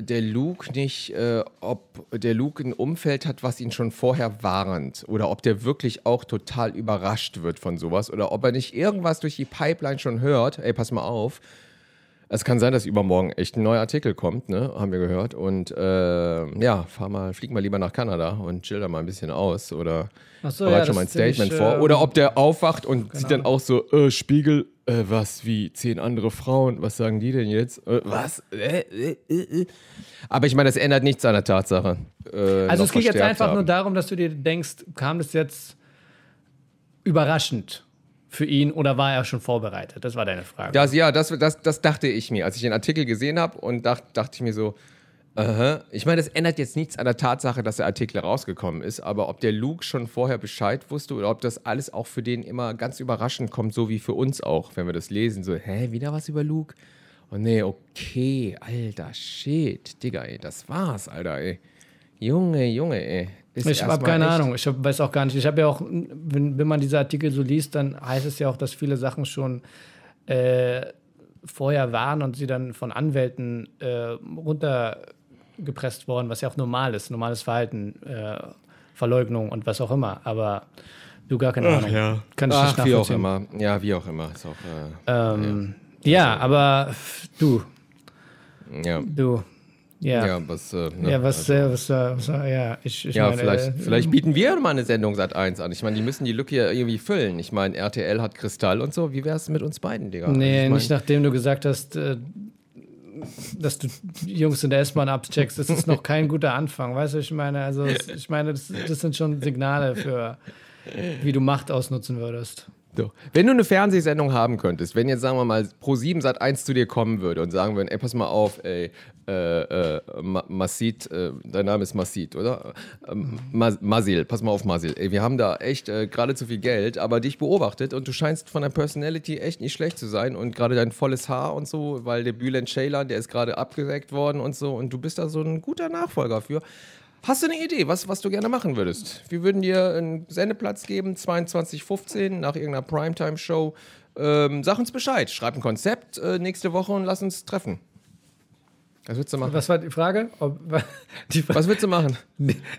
der Luke nicht, äh, ob der Luke ein Umfeld hat, was ihn schon vorher warnt. Oder ob der wirklich auch total überrascht wird von sowas. Oder ob er nicht irgendwas durch die Pipeline schon hört. Ey, pass mal auf. Es kann sein, dass übermorgen echt ein neuer Artikel kommt, ne? Haben wir gehört. Und äh, ja, fahr mal, flieg mal lieber nach Kanada und chill da mal ein bisschen aus oder Ach so, bereit ja, schon mal ein Statement ziemlich, vor. ähm, Oder ob der aufwacht und sieht dann auch so, äh, Spiegel, äh, was, wie zehn andere Frauen, was sagen die denn jetzt? Äh, was? Äh, äh, äh, äh. Aber ich meine, das ändert nichts an der Tatsache. Also es geht jetzt einfach nur haben. darum, dass du dir denkst, kam das jetzt überraschend für ihn oder war er schon vorbereitet? Das war deine Frage. Das, ja, das, das, das dachte ich mir, als ich den Artikel gesehen habe und dacht, dachte ich mir so, aha. ich meine, das ändert jetzt nichts an der Tatsache, dass der Artikel rausgekommen ist, aber ob der Luke schon vorher Bescheid wusste oder ob das alles auch für den immer ganz überraschend kommt, so wie für uns auch, wenn wir das lesen, so, hä, wieder was über Luke? Oh nee, okay, alter Shit, Digga, ey, das war's, Alter, ey. Junge, Junge, ey. Ist ich habe erstmal keine echt- Ahnung, ich hab, weiß auch gar nicht. Ich habe ja auch, wenn, wenn man diese Artikel so liest, dann heißt es ja auch, dass viele Sachen schon äh, vorher waren und sie dann von Anwälten äh, runtergepresst worden, was ja auch normal ist, normales Verhalten, äh, Verleugnung und was auch immer. Aber du gar keine Ahnung. Ja. Kann ich Ach, nicht wie auch immer. Ja, wie auch immer. Ist auch, äh, Ähm, ja. aber du, ja. du, ja. Ja, Ja, was, äh, ne, was, äh, was, äh, was, äh, ja, ich, ich Ja, meine, vielleicht, äh, vielleicht bieten wir mal eine Sendung Sat 1 an. Ich meine, die müssen die Lücke ja irgendwie füllen. Ich meine, RTL hat Kristall und so. Wie wär's mit uns beiden, Digga? Nee, ich mein, nicht nachdem du gesagt hast, dass du Jungs in der S-Bahn abcheckst. Das ist noch kein guter Anfang. Weißt du, ich meine, also ich meine, das, das sind schon Signale für, wie du Macht ausnutzen würdest. So. Wenn du eine Fernsehsendung haben könntest, wenn jetzt sagen wir mal Pro7 Sat 1 zu dir kommen würde und sagen würden, ey, pass mal auf, ey, äh, äh, Ma- Masid, äh, dein Name ist Masid, oder? Ähm, Ma Masil, pass mal auf, Masil. Ey, wir haben da echt äh, gerade zu viel Geld, aber dich beobachtet und du scheinst von der Personality echt nicht schlecht zu sein und gerade dein volles Haar und so, weil der Bülent Ceylan, der ist gerade abgesägt worden und so und du bist da so ein guter Nachfolger für. Hast du eine Idee, was, was du gerne machen würdest? Wir würden dir einen Sendeplatz geben, 22.15 nach irgendeiner Primetime-Show. Ähm, sag uns Bescheid, schreib ein Konzept äh, nächste Woche und lass uns treffen. Was würdest du machen? Was war die Frage? Ob, die, Was würdest du machen?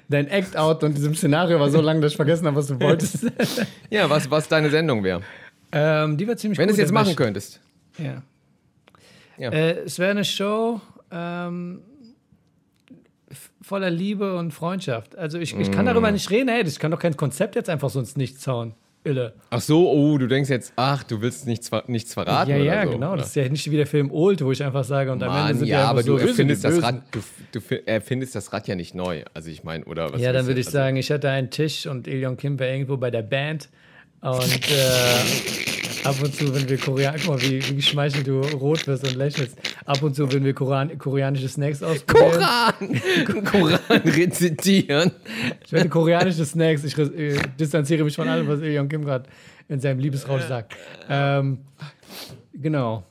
dein Act-Out und diesem Szenario war so lang, dass ich vergessen habe, was du wolltest. Ja, was, was deine Sendung wäre. ähm, die war ziemlich Wenn du es jetzt machen könntest. Ja. Ja. Äh, es wäre eine Show ähm, voller Liebe und Freundschaft. Also ich, ich kann Mm. darüber nicht reden, hey, ich kann doch kein Konzept jetzt einfach sonst nichts hauen. Ille. Ach so, oh, du denkst jetzt, ach, du willst nichts, nichts verraten Ja, ja, so, genau. oder? Das ist ja nicht wie der Film Old, wo ich einfach sage, und am Ende Mann, sind ja, einfach aber so, du wir erfindest das. Rad, du, du fi- erfindest das Rad ja nicht neu. Also ich meine, oder was Ja, dann würde ich also, sagen, ich hätte einen Tisch und Ilion Kim wäre irgendwo bei der Band. Und äh, ab und zu, wenn wir Korean, guck mal, wie, wie geschmeichelt du rot wirst und lächelst. Ab und zu, wenn wir Koran, koreanische Snacks ausprobieren. Koran! Koran rezitieren. Ich werde koreanische Snacks. Ich äh, distanziere mich von allem, was Ilion Kim gerade in seinem Liebesrausch sagt. Ähm, genau.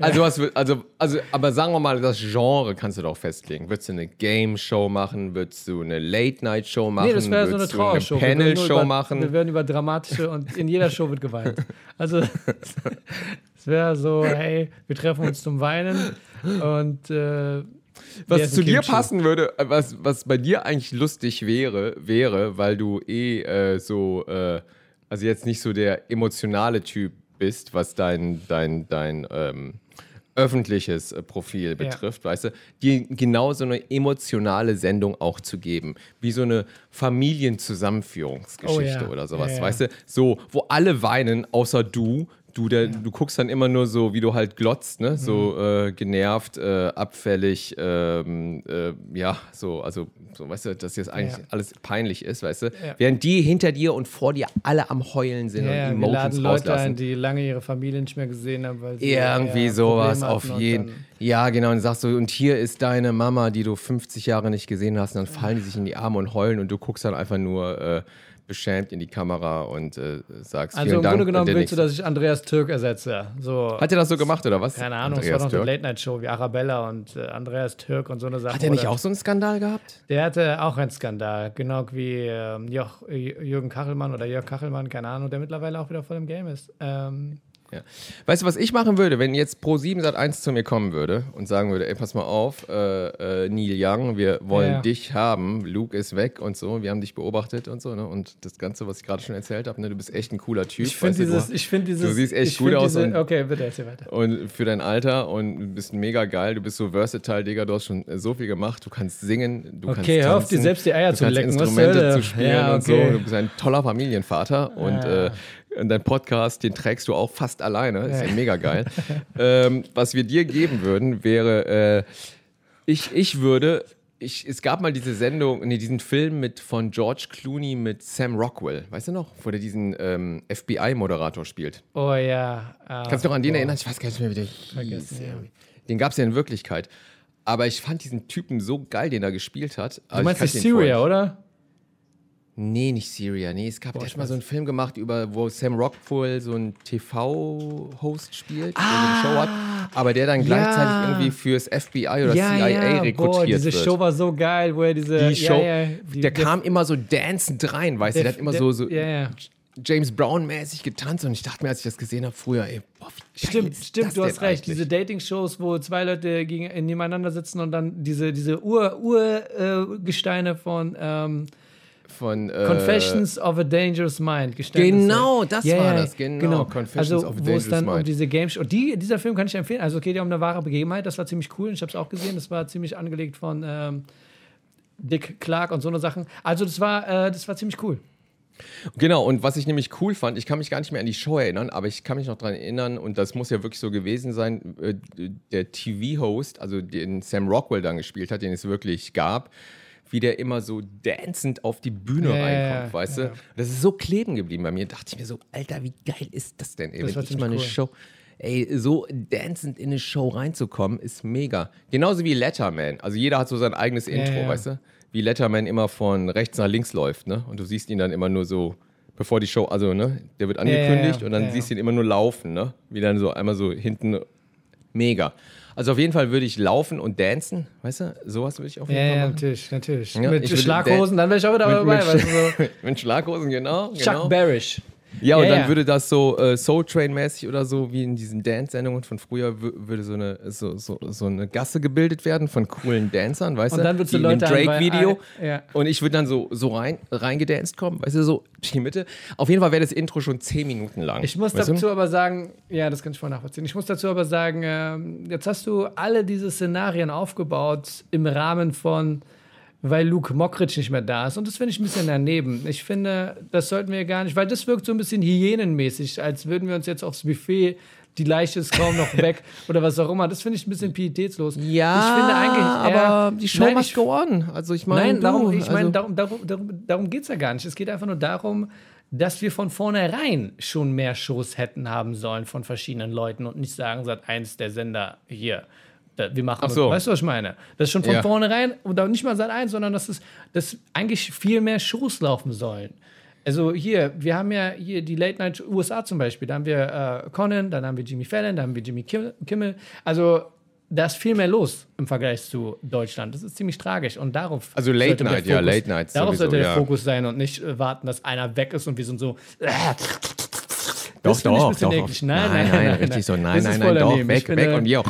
Also, was, also, also, aber sagen wir mal, das Genre kannst du doch festlegen. Würdest du eine Game-Show machen? Würdest du eine Late-Night-Show machen? Nee, das wäre so eine Trauershow. Nur Panel-Show über- Wir machen? werden über dramatische und in jeder Show wird geweint. Also es wäre so, hey, wir treffen uns zum Weinen und äh, Was zu dir passen würde, äh, was, was bei dir eigentlich lustig wäre, wäre, weil du eh äh, so, äh, also jetzt nicht so der emotionale Typ bist, was dein, dein, dein ähm, öffentliches äh, Profil betrifft, weißt du, dir genau so eine emotionale Sendung auch zu geben, wie so eine Familienzusammenführungsgeschichte Oh ja. oder sowas, Ja, ja. weißt du, so, wo alle weinen, außer du. Du, der, du guckst dann immer nur so, wie du halt glotzt, ne? So Mhm. äh, genervt, äh, abfällig, ähm, äh, ja, so, also, so, weißt du, dass jetzt eigentlich Ja. alles peinlich ist, weißt du? Ja. Während die hinter dir und vor dir alle am Heulen sind Ja, ja, und wir Emotions laden Leute rauslassen. ein, die lange ihre Familie nicht mehr gesehen haben, weil sie Irgendwie ja, sowas auf jeden. Ja, genau. Und sagst du, und hier ist deine Mama, die du 50 Jahre nicht gesehen hast. Und dann fallen die sich in die Arme und heulen und du guckst dann einfach nur äh, beschämt in die Kamera und äh, sagst, Also vielen im Dank. Grunde genommen willst du, nächste. dass ich Andreas Türk ersetze. So, Hat er das so gemacht oder was? keine Ahnung, es war noch so eine? Late-Night-Show wie Arabella und äh, Andreas Türk und so eine Sache. Hat er nicht Oder- auch so einen Skandal gehabt? Der hatte auch einen Skandal, genau wie ähm, Joch, Jürgen Kachelmann oder Jörg Kachelmann, keine Ahnung, der mittlerweile auch wieder voll im Game ist. Ähm, Ja. Weißt du, was ich machen würde, wenn jetzt Pro7 Sat 1 zu mir kommen würde und sagen würde, ey, pass mal auf, äh, äh, Neil Young, wir wollen Ja. dich haben, Luke ist weg und so, wir haben dich beobachtet und so, ne? Und das Ganze, was ich gerade schon erzählt habe, ne? Du bist echt ein cooler Typ. ich finde weißt du, dieses, ich finde dieses. du siehst echt gut find aus und- okay, bitte erzähl weiter. Und für dein Alter und du bist mega geil, du bist so versatile, Digga, du hast schon so viel gemacht, du kannst singen, du kannst Okay, hör auf, dir selbst die Eier du zu lecken, Instrumente zu spielen Ja, und so, okay. du bist ein toller Familienvater und, Ja. äh, und dein Podcast, den trägst du auch fast alleine, ist ja mega geil. ähm, was wir dir geben würden, wäre, äh, ich, ich würde ich, es gab mal diese Sendung, nee, diesen Film mit von George Clooney mit Sam Rockwell, weißt du noch, wo der diesen ähm, FBI-Moderator spielt. Oh ja. ah, Kannst du noch an den boah. erinnern? Ich weiß gar nicht mehr, wie der hieß. ja. Den gab es ja in Wirklichkeit. Aber ich fand diesen Typen so geil, den er gespielt hat. Du meinst die Syria, oder? Nee, nicht Syria. Nee, es gab Boah, der ich hat mal weiß. so einen Film gemacht, über, wo Sam Rockwell so einen TV-Host spielt, der so Ah, eine Show hat, aber der dann gleichzeitig irgendwie fürs FBI oder CIA rekrutiert Boah, diese wird. Show war so geil, wo er diese. die Show, ja, ja, die, der kam immer so dancend rein, weißt du, der hat immer so, so Ja, ja. James Brown-mäßig getanzt und ich dachte mir, als ich das gesehen habe, früher, ey, boah, wie Stimmt, stimmt, du hast recht. eigentlich? Diese Dating-Shows, wo zwei Leute gegen, nebeneinander sitzen und dann diese, diese Ur-Gesteine von ähm, Von, äh, Confessions of a Dangerous Mind. Geständnisse. Genau, das Ja, war ja, das, genau, Confessions also, of a wo es Dangerous dann um Mind. diese Game Show. Die, dieser Film kann ich empfehlen. Also, es geht ja um eine wahre Begebenheit. Das war ziemlich cool. und Ich habe es auch gesehen. Das war ziemlich angelegt von ähm, Dick Clark und so eine Sachen. Also, das war, äh, das war ziemlich cool. Genau, und was ich nämlich cool fand, ich kann mich gar nicht mehr an die Show erinnern, aber ich kann mich noch daran erinnern, und das muss ja wirklich so gewesen sein, äh, der TV-Host, also den Sam Rockwell dann gespielt hat, den es wirklich gab, wie der immer so dancend auf die Bühne ja, reinkommt, weißt ja. du? Das ist so kleben geblieben bei mir. Da dachte ich mir so, Alter, wie geil ist das denn, ey? Das Wenn ich mal eine cool. Show. Ey, so dancend in eine Show reinzukommen, ist mega. Genauso wie Letterman. Also jeder hat so sein eigenes Intro, ja. weißt du? Wie Letterman immer von rechts nach links läuft, ne? Und du siehst ihn dann immer nur so, bevor die Show, also, ne? Der wird angekündigt und dann siehst du ihn immer nur laufen, ne? Wie dann so einmal so hinten. Mega. Also auf jeden Fall würde ich laufen und dancen, weißt du? Sowas würde ich auf jeden Ja, Fall ja, machen. natürlich, natürlich. Ja, mit Schlaghosen, dann wäre ich auch wieder Mit, dabei. mit, weißt du, so. mit Schlaghosen, genau. Chuck genau. Barish. Ja, und Ja, dann ja. würde das so äh, Soul Train-mäßig oder so, wie in diesen Dance-Sendungen von früher, wü- würde so eine, so, so, so eine Gasse gebildet werden von coolen Dancern, weißt Und du? dann würdest du Leute Drake-Video. ja. Und ich würde dann so, so rein, reingedanced kommen, weißt du, so die Mitte. Auf jeden Fall wäre das Intro schon zehn Minuten lang. Ich muss weißt du? dazu aber sagen, ja, das kann ich voll nachvollziehen. Ich muss dazu aber sagen, ähm, jetzt hast du alle diese Szenarien aufgebaut im Rahmen von, weil Luke Mockridge nicht mehr da ist. Und das finde ich ein bisschen daneben. Ich finde, das sollten wir gar nicht, weil das wirkt so ein bisschen hyänenmäßig, als würden wir uns jetzt aufs Buffet, die Leiche ist kaum noch weg oder was auch immer. Das finde ich ein bisschen pietätslos. Ja, ich finde eigentlich eher, aber die Show Nein, must ich- go on. Also ich meine, Nein, darum, ich also, meine, darum, darum, darum, darum geht es ja gar nicht. Es geht einfach nur darum, dass wir von vornherein schon mehr Shows hätten haben sollen von verschiedenen Leuten und nicht sagen, seit eins der Sender hier. Da- Wir machen, Ach so. weißt du, was ich meine? Das ist schon von Ja. vornherein, oder nicht mal seit eins, sondern dass es dass eigentlich viel mehr Shows laufen sollen. Also hier, wir haben ja hier die Late Night USA zum Beispiel. Da haben wir äh, Conan, dann haben wir Jimmy Fallon, dann haben wir Jimmy Kim- Kimmel. Also da ist viel mehr los im Vergleich zu Deutschland. Das ist ziemlich tragisch. Und darauf Also Late sollte der Night, ja, Fokus- Late Night Darauf sowieso, sollte der ja. Fokus sein und nicht äh, warten, dass einer weg ist und wir sind so. Äh, Doch, doch, doch. eklig. Nein, nein, nein, nein, richtig so. nein. Nein, nein, doch, daneben. Weg, finde- weg und wir auch.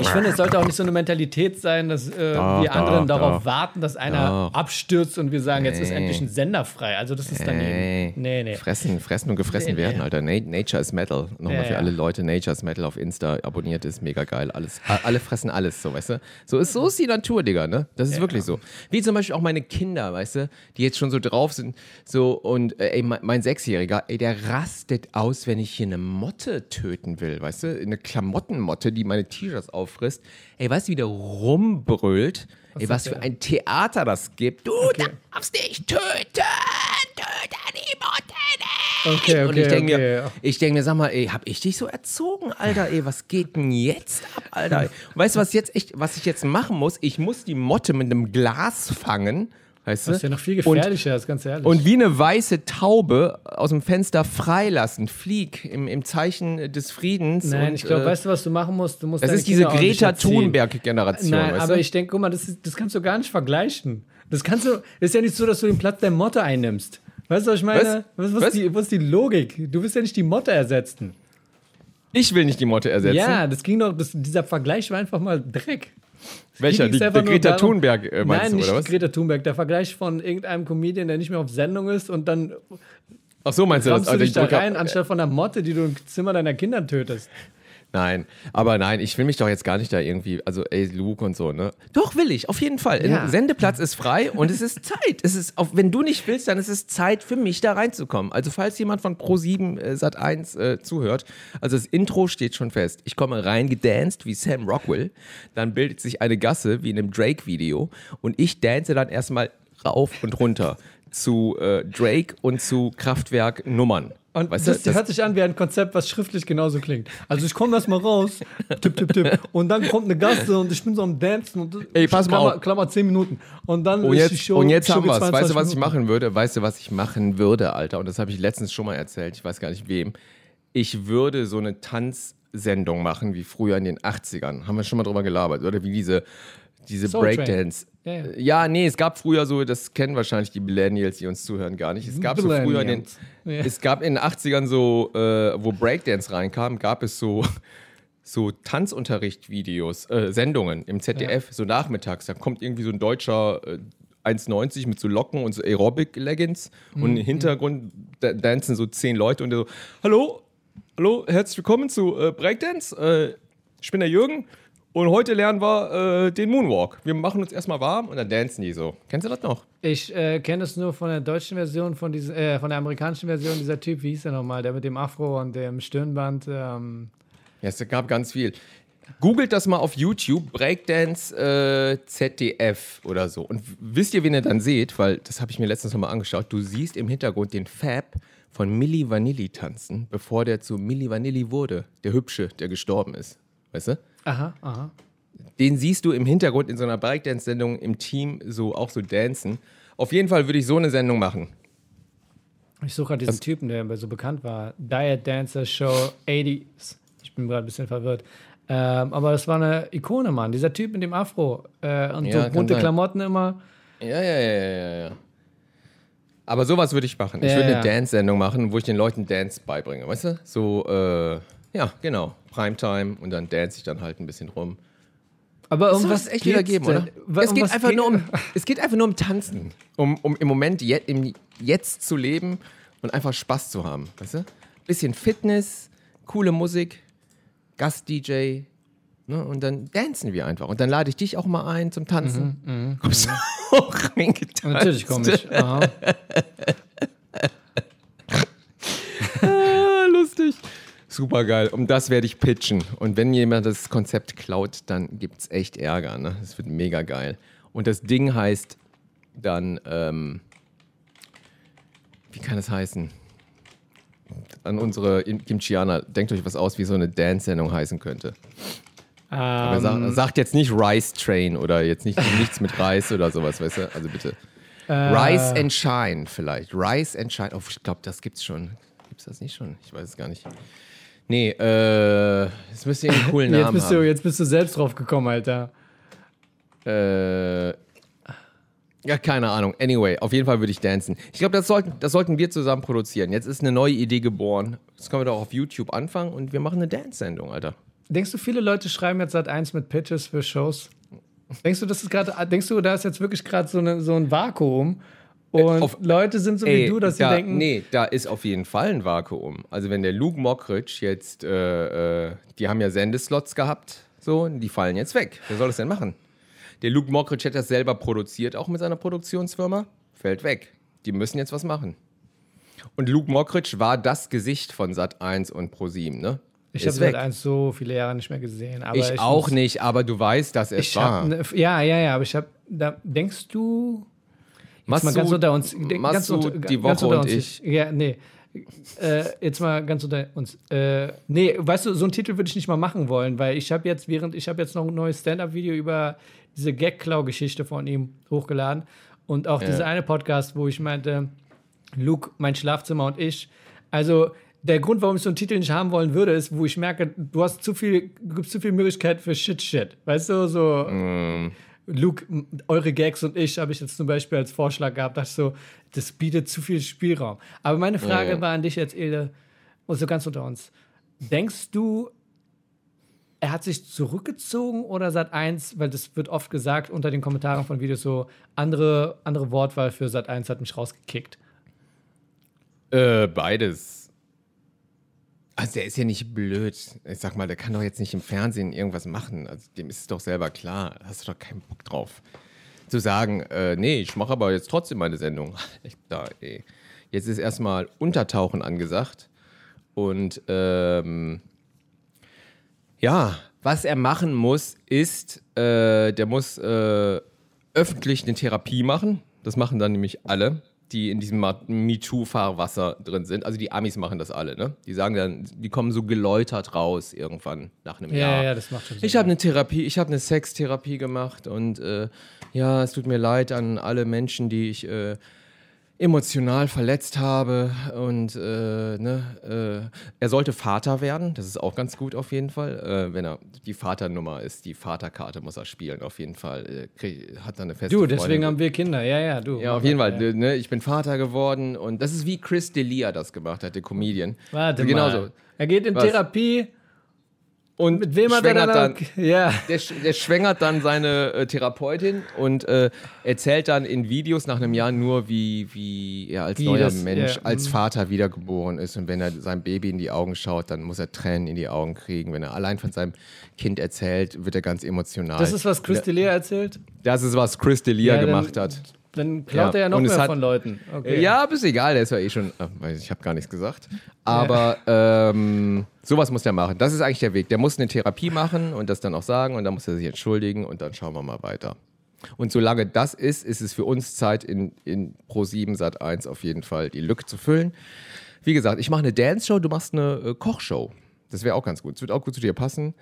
Ich finde, es sollte auch nicht so eine Mentalität sein, dass äh, Doch, wir anderen doch, darauf doch. warten, dass einer abstürzt und wir sagen, jetzt ist endlich ein Sender frei. Also das ist daneben. Nee, nee. Fressen, fressen und gefressen Nee, werden, nee. Alter. Na Nature is Metal. Nochmal für alle Leute, Nature is Metal auf Insta abonniert ist, mega geil. Alles, alle fressen alles, so, weißt du? So ist, so ist die Natur, Digga, ne? Das ist wirklich so. Wie zum Beispiel auch meine Kinder, weißt du, die jetzt schon so drauf sind, so und, äh, ey, mein, mein Sechsjähriger, ey, der rastet aus, wenn ich hier eine Motte töten will, weißt du? Eine Klamottenmotte, die meine T-Shirts auffrisst. Ey, weißt du, wie der rumbrüllt? ey, was für der? ein Theater das gibt. Du Okay. darfst nicht töten! Töte die Motte nicht! Okay, Und ich okay, denke okay. mir, ich denke mir, sag mal, ey, hab ich dich so erzogen, Alter, ey, was geht denn jetzt ab, Alter? Weißt du, was jetzt echt, was ich jetzt machen muss? Ich muss die Motte mit einem Glas fangen, weißt du? Das ist ja noch viel Und- gefährlicher, ist ganz ehrlich. und wie eine weiße Taube aus dem Fenster freilassen, flieg im, im Zeichen des Friedens. Nein, und, ich glaube, äh, weißt du, was du machen musst? Du musst das ist diese Kinder Greta. Thunberg-Generation, Nein, weißt aber du? ich denke, guck mal, das, ist, das kannst du gar nicht vergleichen. Das kannst du, ist ja nicht so, dass du den Platz der Motte einnimmst. Weißt du, was ich meine? Was, was, Was? Ist die, was ist die Logik? Du willst ja nicht die Motte ersetzen. ich will nicht die Motte ersetzen. Ja, das ging doch, das, dieser Vergleich war einfach mal Dreck. Welcher? Die, die Greta Thunberg, äh, meinst Nein, du, nicht oder was? Greta Thunberg. Der Vergleich von irgendeinem Comedian, der nicht mehr auf Sendung ist und dann Ach so, meinst du das? rammst du dich ich da rein, anstatt von einer Motte, die du im Zimmer deiner Kinder tötest. Nein, aber nein, ich will mich doch jetzt gar nicht da irgendwie, also ey, Luke und so, ne? Doch, will ich, auf jeden Fall. Ja. Sendeplatz ist frei und es ist Zeit. Es ist, auch wenn du nicht willst, dann ist es Zeit für mich da reinzukommen. Also falls jemand von Pro7 äh, Sat 1 äh, zuhört, also das Intro steht schon fest. Ich komme rein gedanced wie Sam Rockwell, dann bildet sich eine Gasse wie in einem Drake-Video und ich dance dann erstmal rauf und runter zu äh, Drake und zu Kraftwerk-Nummern. Und Weißt du, das, das- hört sich an wie ein Konzept, was schriftlich genauso klingt. Also ich komme erstmal raus, tipp, tipp, tipp, und dann kommt eine Gasse und ich bin so am Dancen und Ey, pass mal Klammer, auf. Klammer 10 Minuten. Und dann Und ist jetzt, die Show. und jetzt Show haben wir es. Weißt du, 22 was ich Minuten. machen würde? Weißt du, was ich machen würde, Alter? Und das habe ich letztens schon mal erzählt. Ich weiß gar nicht wem. Ich würde so eine Tanzsendung machen wie früher in den 80ern. Haben wir schon mal drüber gelabert. Oder wie diese, diese. Breakdance. Ja, ja. Ja, nee, es gab früher so, das kennen wahrscheinlich die Millennials, die uns zuhören, gar nicht. Es gab so früher in den. Ja. es gab in den 80ern so, äh, wo Breakdance reinkam, gab es so, so Tanzunterricht-Videos, äh, Sendungen im ZDF, so nachmittags. Da kommt irgendwie so ein deutscher äh, 1,90 mit so Locken und so Aerobic-Leggings und im Hintergrund da dancen so zehn Leute und der so, hallo, hallo, herzlich willkommen zu äh, Breakdance. Äh, ich bin der Jürgen und heute lernen wir äh, den Moonwalk. Wir machen uns erstmal warm und dann dancen die so. Kennst du das noch? Ich äh, kenne es nur von der deutschen Version, von, diesem, äh, von der amerikanischen Version. Dieser Typ, wie hieß der nochmal? Der mit dem Afro und dem Stirnband. Ähm, Ja, es gab ganz viel. Googelt das mal auf YouTube, Breakdance äh, ZDF oder so. Und wisst ihr, wen ihr dann seht? Weil das habe ich mir letztens noch mal angeschaut. Du siehst im Hintergrund den Fab von Milli Vanilli tanzen, bevor der zu Milli Vanilli wurde. Der Hübsche, der gestorben ist. Weißt du? Aha, aha. Den siehst du im Hintergrund in so einer Breakdance-Sendung im Team so auch so dancen. Auf jeden Fall würde ich so eine Sendung machen. Ich suche gerade diesen Typen, der so bekannt war. Diet Dancer Show 80s. Ich bin gerade ein bisschen verwirrt. Ähm, aber das war eine Ikone, Mann. Dieser Typ mit dem Afro äh, und Ja, so bunte sein. Klamotten immer. Ja, ja, ja, ja, ja, ja. Aber sowas würde ich machen. Ich Ja, würde ja. eine Dance-Sendung machen, wo ich den Leuten Dance beibringe, weißt du? So, äh, ja, genau. Primetime und dann dance ich dann halt ein bisschen rum. Aber um was es echt wieder geben, oder? Wa- Es um geht einfach geht- nur um, es geht einfach nur um Tanzen, um, um im Moment je, im Jetzt zu leben und einfach Spaß zu haben, weißt du? Bisschen Fitness, coole Musik, Gast-DJ, ne? Und dann dancen wir einfach. Und dann lade ich dich auch mal ein zum Tanzen. Kommst du auch reingetanzt? Mhm, Natürlich komme ich. Aha. Ah, lustig. Super geil. Und das werde ich pitchen. Und wenn jemand das Konzept klaut, dann gibt es echt Ärger. Ne? Das wird mega geil. Und das Ding heißt dann, ähm, wie kann es heißen? An unsere Kimchianer, denkt euch was aus, wie so eine Dance-Sendung heißen könnte. Aber Ähm, sagt, sagt jetzt nicht Rice Train oder jetzt nicht nichts mit Reis oder sowas, weißt du? Also bitte. äh, Rise and Shine vielleicht. Rise and Shine. Oh, ich glaube, das gibt's schon. Gibt's das nicht schon? Ich weiß es gar nicht. Nee, äh, es müsste einen coolen Jetzt Namen bist, du, haben. jetzt bist du selbst drauf gekommen, Alter. Äh, ja, keine Ahnung. Anyway, auf jeden Fall würde ich dancen. Ich glaube, das sollten, das sollten wir zusammen produzieren. Jetzt ist eine neue Idee geboren. Das können wir doch auf YouTube anfangen und wir machen eine Dance-Sendung, Alter. Denkst du, viele Leute schreiben jetzt seit eins mit Pitches für Shows? Denkst du, das ist gerade, denkst du, da ist jetzt wirklich gerade so, eine, so ein Vakuum und auf- Leute sind so wie du, dass sie da, denken, Nee, da ist auf jeden Fall ein Vakuum. Also wenn der Luke Mockridge jetzt, äh, äh, die haben ja Sendeslots gehabt, so, die fallen jetzt weg. Wer soll das denn machen? Der Luke Mockridge hat das selber produziert, auch mit seiner Produktionsfirma, fällt weg. Die müssen jetzt was machen. Und Luke Mockridge war das Gesicht von Sat1 und ProSieben, ne? ich habe weg. eins so viele Jahre nicht mehr gesehen. Aber Ich, auch muss- nicht, aber du weißt, dass es Ich war. hab, ne, ja, ja, ja, aber ich habe, da denkst du, jetzt mal ganz unter uns, ganz Massoud, unter, die Woche unter und uns. ich. Ja, nee. Äh, jetzt mal ganz unter uns. Äh, nee, weißt du, so einen Titel würde ich nicht mal machen wollen, weil ich habe jetzt, während ich habe jetzt noch ein neues Stand-up-Video über diese Gag-Klau-Geschichte von ihm hochgeladen und auch dieser eine Podcast, wo ich meinte, Luke, mein Schlafzimmer und ich. Also der Grund, warum ich so einen Titel nicht haben wollen würde, ist, wo ich merke, du hast zu viel, du gibst zu viel Möglichkeit für Shit-Shit. Weißt du, so Luke, eure Gags und ich habe ich jetzt zum Beispiel als Vorschlag gehabt, dass so, das bietet zu viel Spielraum. Aber meine Frage Ja, ja. war an dich jetzt, Ede, und so ganz unter uns. Denkst du, er hat sich zurückgezogen oder Sat 1, weil das wird oft gesagt unter den Kommentaren von Videos so, andere, andere Wortwahl für Sat 1 hat mich rausgekickt. Äh, beides. Also der ist ja nicht blöd. Ich sag mal, der kann doch jetzt nicht im Fernsehen irgendwas machen. Also dem ist es doch selber klar. Da hast du doch keinen Bock drauf. Zu sagen, äh, nee, ich mache aber jetzt trotzdem meine Sendung. Da, ey. Jetzt ist erstmal Untertauchen angesagt. Und ähm, ja, was er machen muss, ist, äh, der muss äh, öffentlich eine Therapie machen. Das machen dann nämlich alle, die in diesem MeToo-Fahrwasser drin sind. Also die Amis machen das alle, ne? Die sagen dann, die kommen so geläutert raus irgendwann nach einem Ja, Jahr. ja, das macht schon Sinn. Ich habe eine Therapie, ich habe eine Sextherapie gemacht und äh, ja, es tut mir leid an alle Menschen, die ich äh, emotional verletzt habe und äh, ne, äh, er sollte Vater werden, das ist auch ganz gut auf jeden Fall, äh, wenn er die Vaternummer ist, die Vaterkarte muss er spielen auf jeden Fall, äh, krieg, hat dann eine feste Du, deswegen Freundin. haben wir Kinder. Ja, ja, du. ja, auf jeden Fall. Ne, ich bin Vater geworden und das ist wie Chris D'Elia das gemacht hat, der Comedian. Warte Genauso. mal. Er geht in Was? Therapie. Und Mit wem hat er dann? dann ja. der, der schwängert dann seine äh, Therapeutin und äh, erzählt dann in Videos nach einem Jahr nur, wie, wie er als Wie neuer das- Mensch, ja, als mhm. Vater wiedergeboren ist. Und wenn er seinem Baby in die Augen schaut, dann muss er Tränen in die Augen kriegen. Wenn er allein von seinem Kind erzählt, wird er ganz emotional. Das ist, was Chris D'Elia erzählt. das ist, was Chris D'Elia Ja, gemacht hat. Dann klaut Ja, er ja noch mehr hat- von Leuten. Okay. Ja, aber ist egal, der ist ja eh schon. äh, Ich habe gar nichts gesagt. Aber ähm, sowas muss der machen. Das ist eigentlich der Weg. Der muss eine Therapie machen und das dann auch sagen und dann muss er sich entschuldigen und dann schauen wir mal weiter. Und solange das ist, ist es für uns Zeit, in, in Pro7 Sat 1 auf jeden Fall die Lücke zu füllen. Wie gesagt, ich mache eine Dance-Show, du machst eine äh, Kochshow. Das wäre auch ganz gut. Es wird auch gut zu dir passen,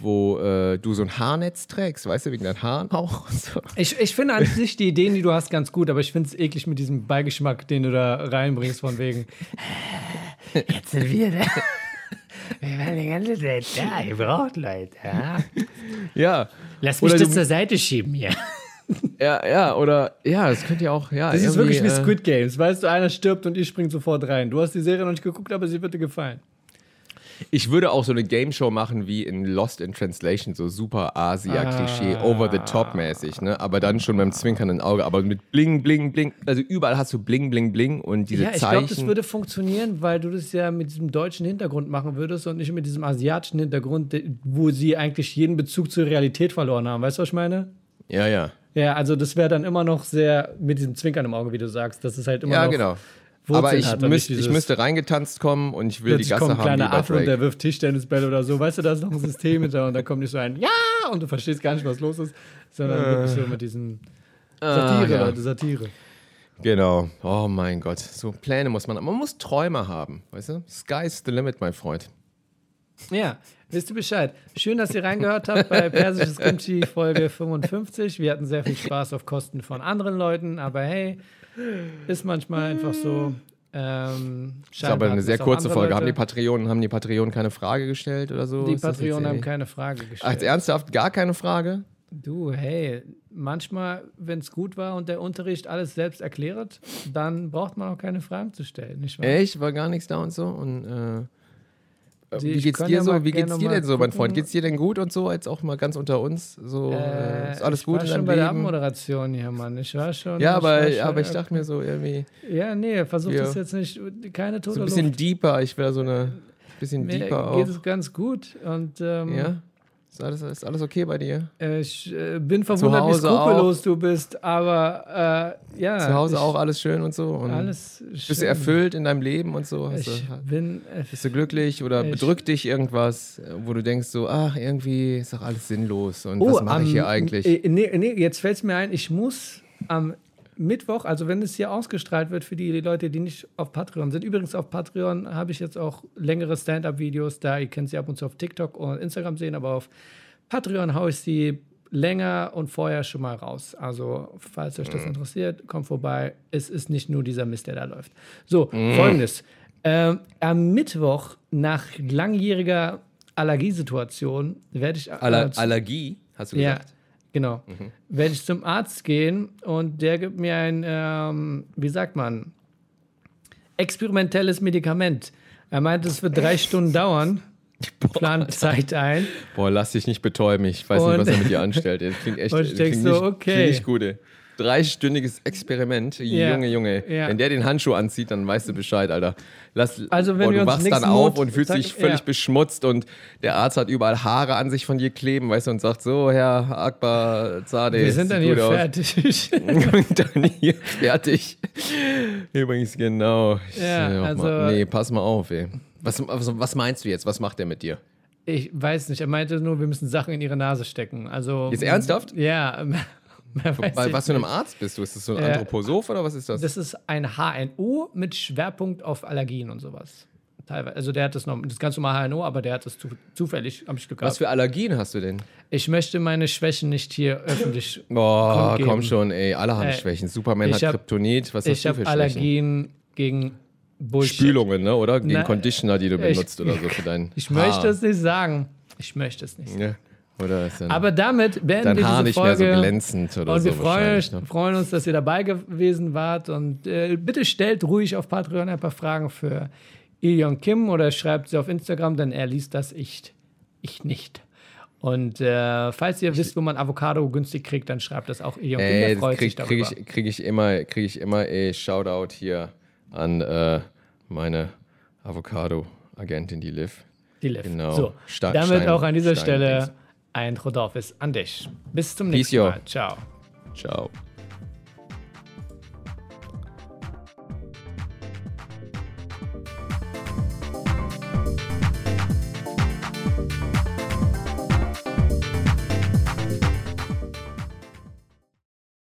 wo äh, du so ein Haarnetz trägst, weißt du, wegen deinen Haaren auch. So. Ich, ich finde an sich die Ideen, die du hast, ganz gut, aber ich finde es eklig mit diesem Beigeschmack, den du da reinbringst, von wegen. Jetzt sind wir da. Wir waren die ganze Zeit da. Ihr braucht Leute. Ja? Ja. Lass mich Oder das zur Seite schieben hier. Ja, ja, oder ja, das könnte ja auch, ja. Das ist wirklich wie äh, Squid Games. Weißt du, einer stirbt und ich spring sofort rein. Du hast die Serie noch nicht geguckt, aber sie wird dir gefallen. Ich würde auch so eine Game Show machen wie in Lost in Translation, so super Asia-Klischee, Ah. over the top mäßig, ne? Aber dann schon beim zwinkernden Auge, aber mit Bling, Bling, Bling. Also überall hast du Bling, Bling, Bling und diese Ja, ich glaube, das Zeichen. würde funktionieren, weil du das ja mit diesem deutschen Hintergrund machen würdest und nicht mit diesem asiatischen Hintergrund, wo sie eigentlich jeden Bezug zur Realität verloren haben. Weißt du, was ich meine? ja, ja. Ja, also das wäre dann immer noch sehr mit diesem Zwinkern im Auge, wie du sagst. Das ist halt immer Ja, noch genau. Wurzeln aber ich, hat müsst, ich müsste reingetanzt kommen und ich will die Gasse kommt ein haben wie kleiner Affe und der wirft Tischtennisbälle oder so. Weißt du, da ist noch ein System hinter und da kommt nicht so ein Ja und du verstehst gar nicht, was los ist, sondern wirklich so mit diesem Satire, ja. Leute, Satire. Genau. Oh mein Gott. So Pläne muss man, man muss Träume haben, weißt du? Sky's the limit, mein Freund. Ja, wisst ihr Bescheid. Schön, dass ihr reingehört habt bei Persisches Kimchi Folge 55. Wir hatten sehr viel Spaß auf Kosten von anderen Leuten, aber hey, ist manchmal einfach so. Ähm, Das ist aber eine sehr kurze Folge. Haben die Patreonen, haben die Patreonen keine Frage gestellt oder so? die Ist Patreonen haben keine Frage gestellt. jetzt ernsthaft gar keine Frage? Du, hey, manchmal, wenn es gut war und der Unterricht alles selbst erklärt, dann braucht man auch keine Fragen zu stellen, nicht wahr? Echt? War gar nichts da und so? Und äh, Die- wie ich geht's dir ja so? Wie geht's dir denn so, mein gucken. Freund? Geht's dir denn gut und so? Jetzt auch mal ganz unter uns. So, äh, ist alles ich gut war in schon bei der? Abmoderation hier, Mann. Ich war schon. Ja, ich aber, war schon, aber ich dachte mir so irgendwie Ja, nee, versuch Wir- das jetzt nicht. Keine tote so ein bisschen Luft. deeper. Ich wäre so eine bisschen Mir deeper geht auch. es ganz gut und ähm, Ja? Ist alles, ist alles okay bei dir? äh, ich äh, bin verwundert, wie skrupellos du bist, aber äh, ja. Zu Hause ich, auch alles schön und so? Und Alles bist schön. du erfüllt in deinem Leben und so? Hast Ich du, bin. Bist du glücklich oder bedrückt dich irgendwas, wo du denkst so, ach, irgendwie ist doch alles sinnlos und was mache ich hier eigentlich? Äh, nee, nee, jetzt fällt es mir ein, ich muss am Mittwoch, also wenn es hier ausgestrahlt wird für die Leute, die nicht auf Patreon sind. Übrigens auf Patreon habe ich jetzt auch längere Stand-up-Videos da. Ihr könnt sie ab und zu auf TikTok und Instagram sehen, aber auf Patreon haue ich sie länger und vorher schon mal raus. Also, falls euch das Mhm. interessiert, kommt vorbei. Es ist nicht nur dieser Mist, der da läuft. So, Mhm. folgendes. Ähm, am Mittwoch, nach langjähriger Allergiesituation, werde ich. Aller Allergie, hast du ja, genau. Werde ich zum Arzt gehen und der gibt mir ein, ähm, wie sagt man, experimentelles Medikament. Er meint, es wird drei Stunden dauern. Plant Zeit ein. Boah, lass dich nicht betäuben. Ich weiß Und- nicht, was er mit dir anstellt. Das klingt echt Und ich klingt so, nicht, okay. Nicht gut, ey. Dreistündiges Experiment. Ja. Junge, Junge. Ja. Wenn der den Handschuh anzieht, dann weißt du Bescheid, Alter. Lass, Also, wenn wir du uns wachst dann auf Monat- und fühlst sag- dich völlig ja. beschmutzt und der Arzt hat überall Haare an sich von dir kleben, weißt du, und sagt so, Herr Akbar Zade, Wir sind dann hier aus. fertig. und dann hier fertig. Übrigens, genau. Ja, also- mal, nee, pass mal auf, ey. Was, was, was meinst du jetzt? Was macht der mit dir? Ich weiß nicht, er meinte nur, wir müssen Sachen in ihre Nase stecken. Also, Jetzt ernsthaft? Ja. Bei ich was für einem. Arzt bist du? Ist das so ein Äh, Anthroposoph oder was ist das? Das ist ein HNO mit Schwerpunkt auf Allergien und sowas. Teilweise. Also der hat das noch, das ganz normale HNO, aber der hat das zu, zufällig, habe ich Glück was gehabt. für Allergien hast du denn? Ich möchte meine Schwächen nicht hier öffentlich. Boah, komm schon, ey. Alle haben Äh, Schwächen. Superman ich hat hab- Kryptonit. Was hast Ich du habe für Schwächen? Allergien gegen Bullshit. Spülungen, ne? oder? Gegen Na, Conditioner, die du ich- benutzt oder so für deinen Ich möchte Haar. es nicht sagen. Ich möchte es nicht. Ja. Dann Aber damit beenden dein wir Haar diese nicht mehr Folge. so glänzend oder und so wir freuen, ne? freuen uns, dass ihr dabei gewesen wart. Und äh, bitte stellt ruhig auf Patreon ein paar Fragen für Ilion Kim oder schreibt sie auf Instagram, denn er liest das, ich, ich nicht. Und äh, falls ihr wisst, wo man Avocado günstig kriegt, dann schreibt das auch Ilion Kim. Der freut sich krieg, krieg, darüber. ich, krieg ich immer, krieg ich immer, ey, Shoutout hier an äh, meine Avocado-Agentin, die Liv. Die Liv. Genau. So, Stein- damit Stein- auch an dieser Stein- Stelle Ein Rodolphus an dich. Bis zum Peace, nächsten yo. Mal. Ciao. Ciao.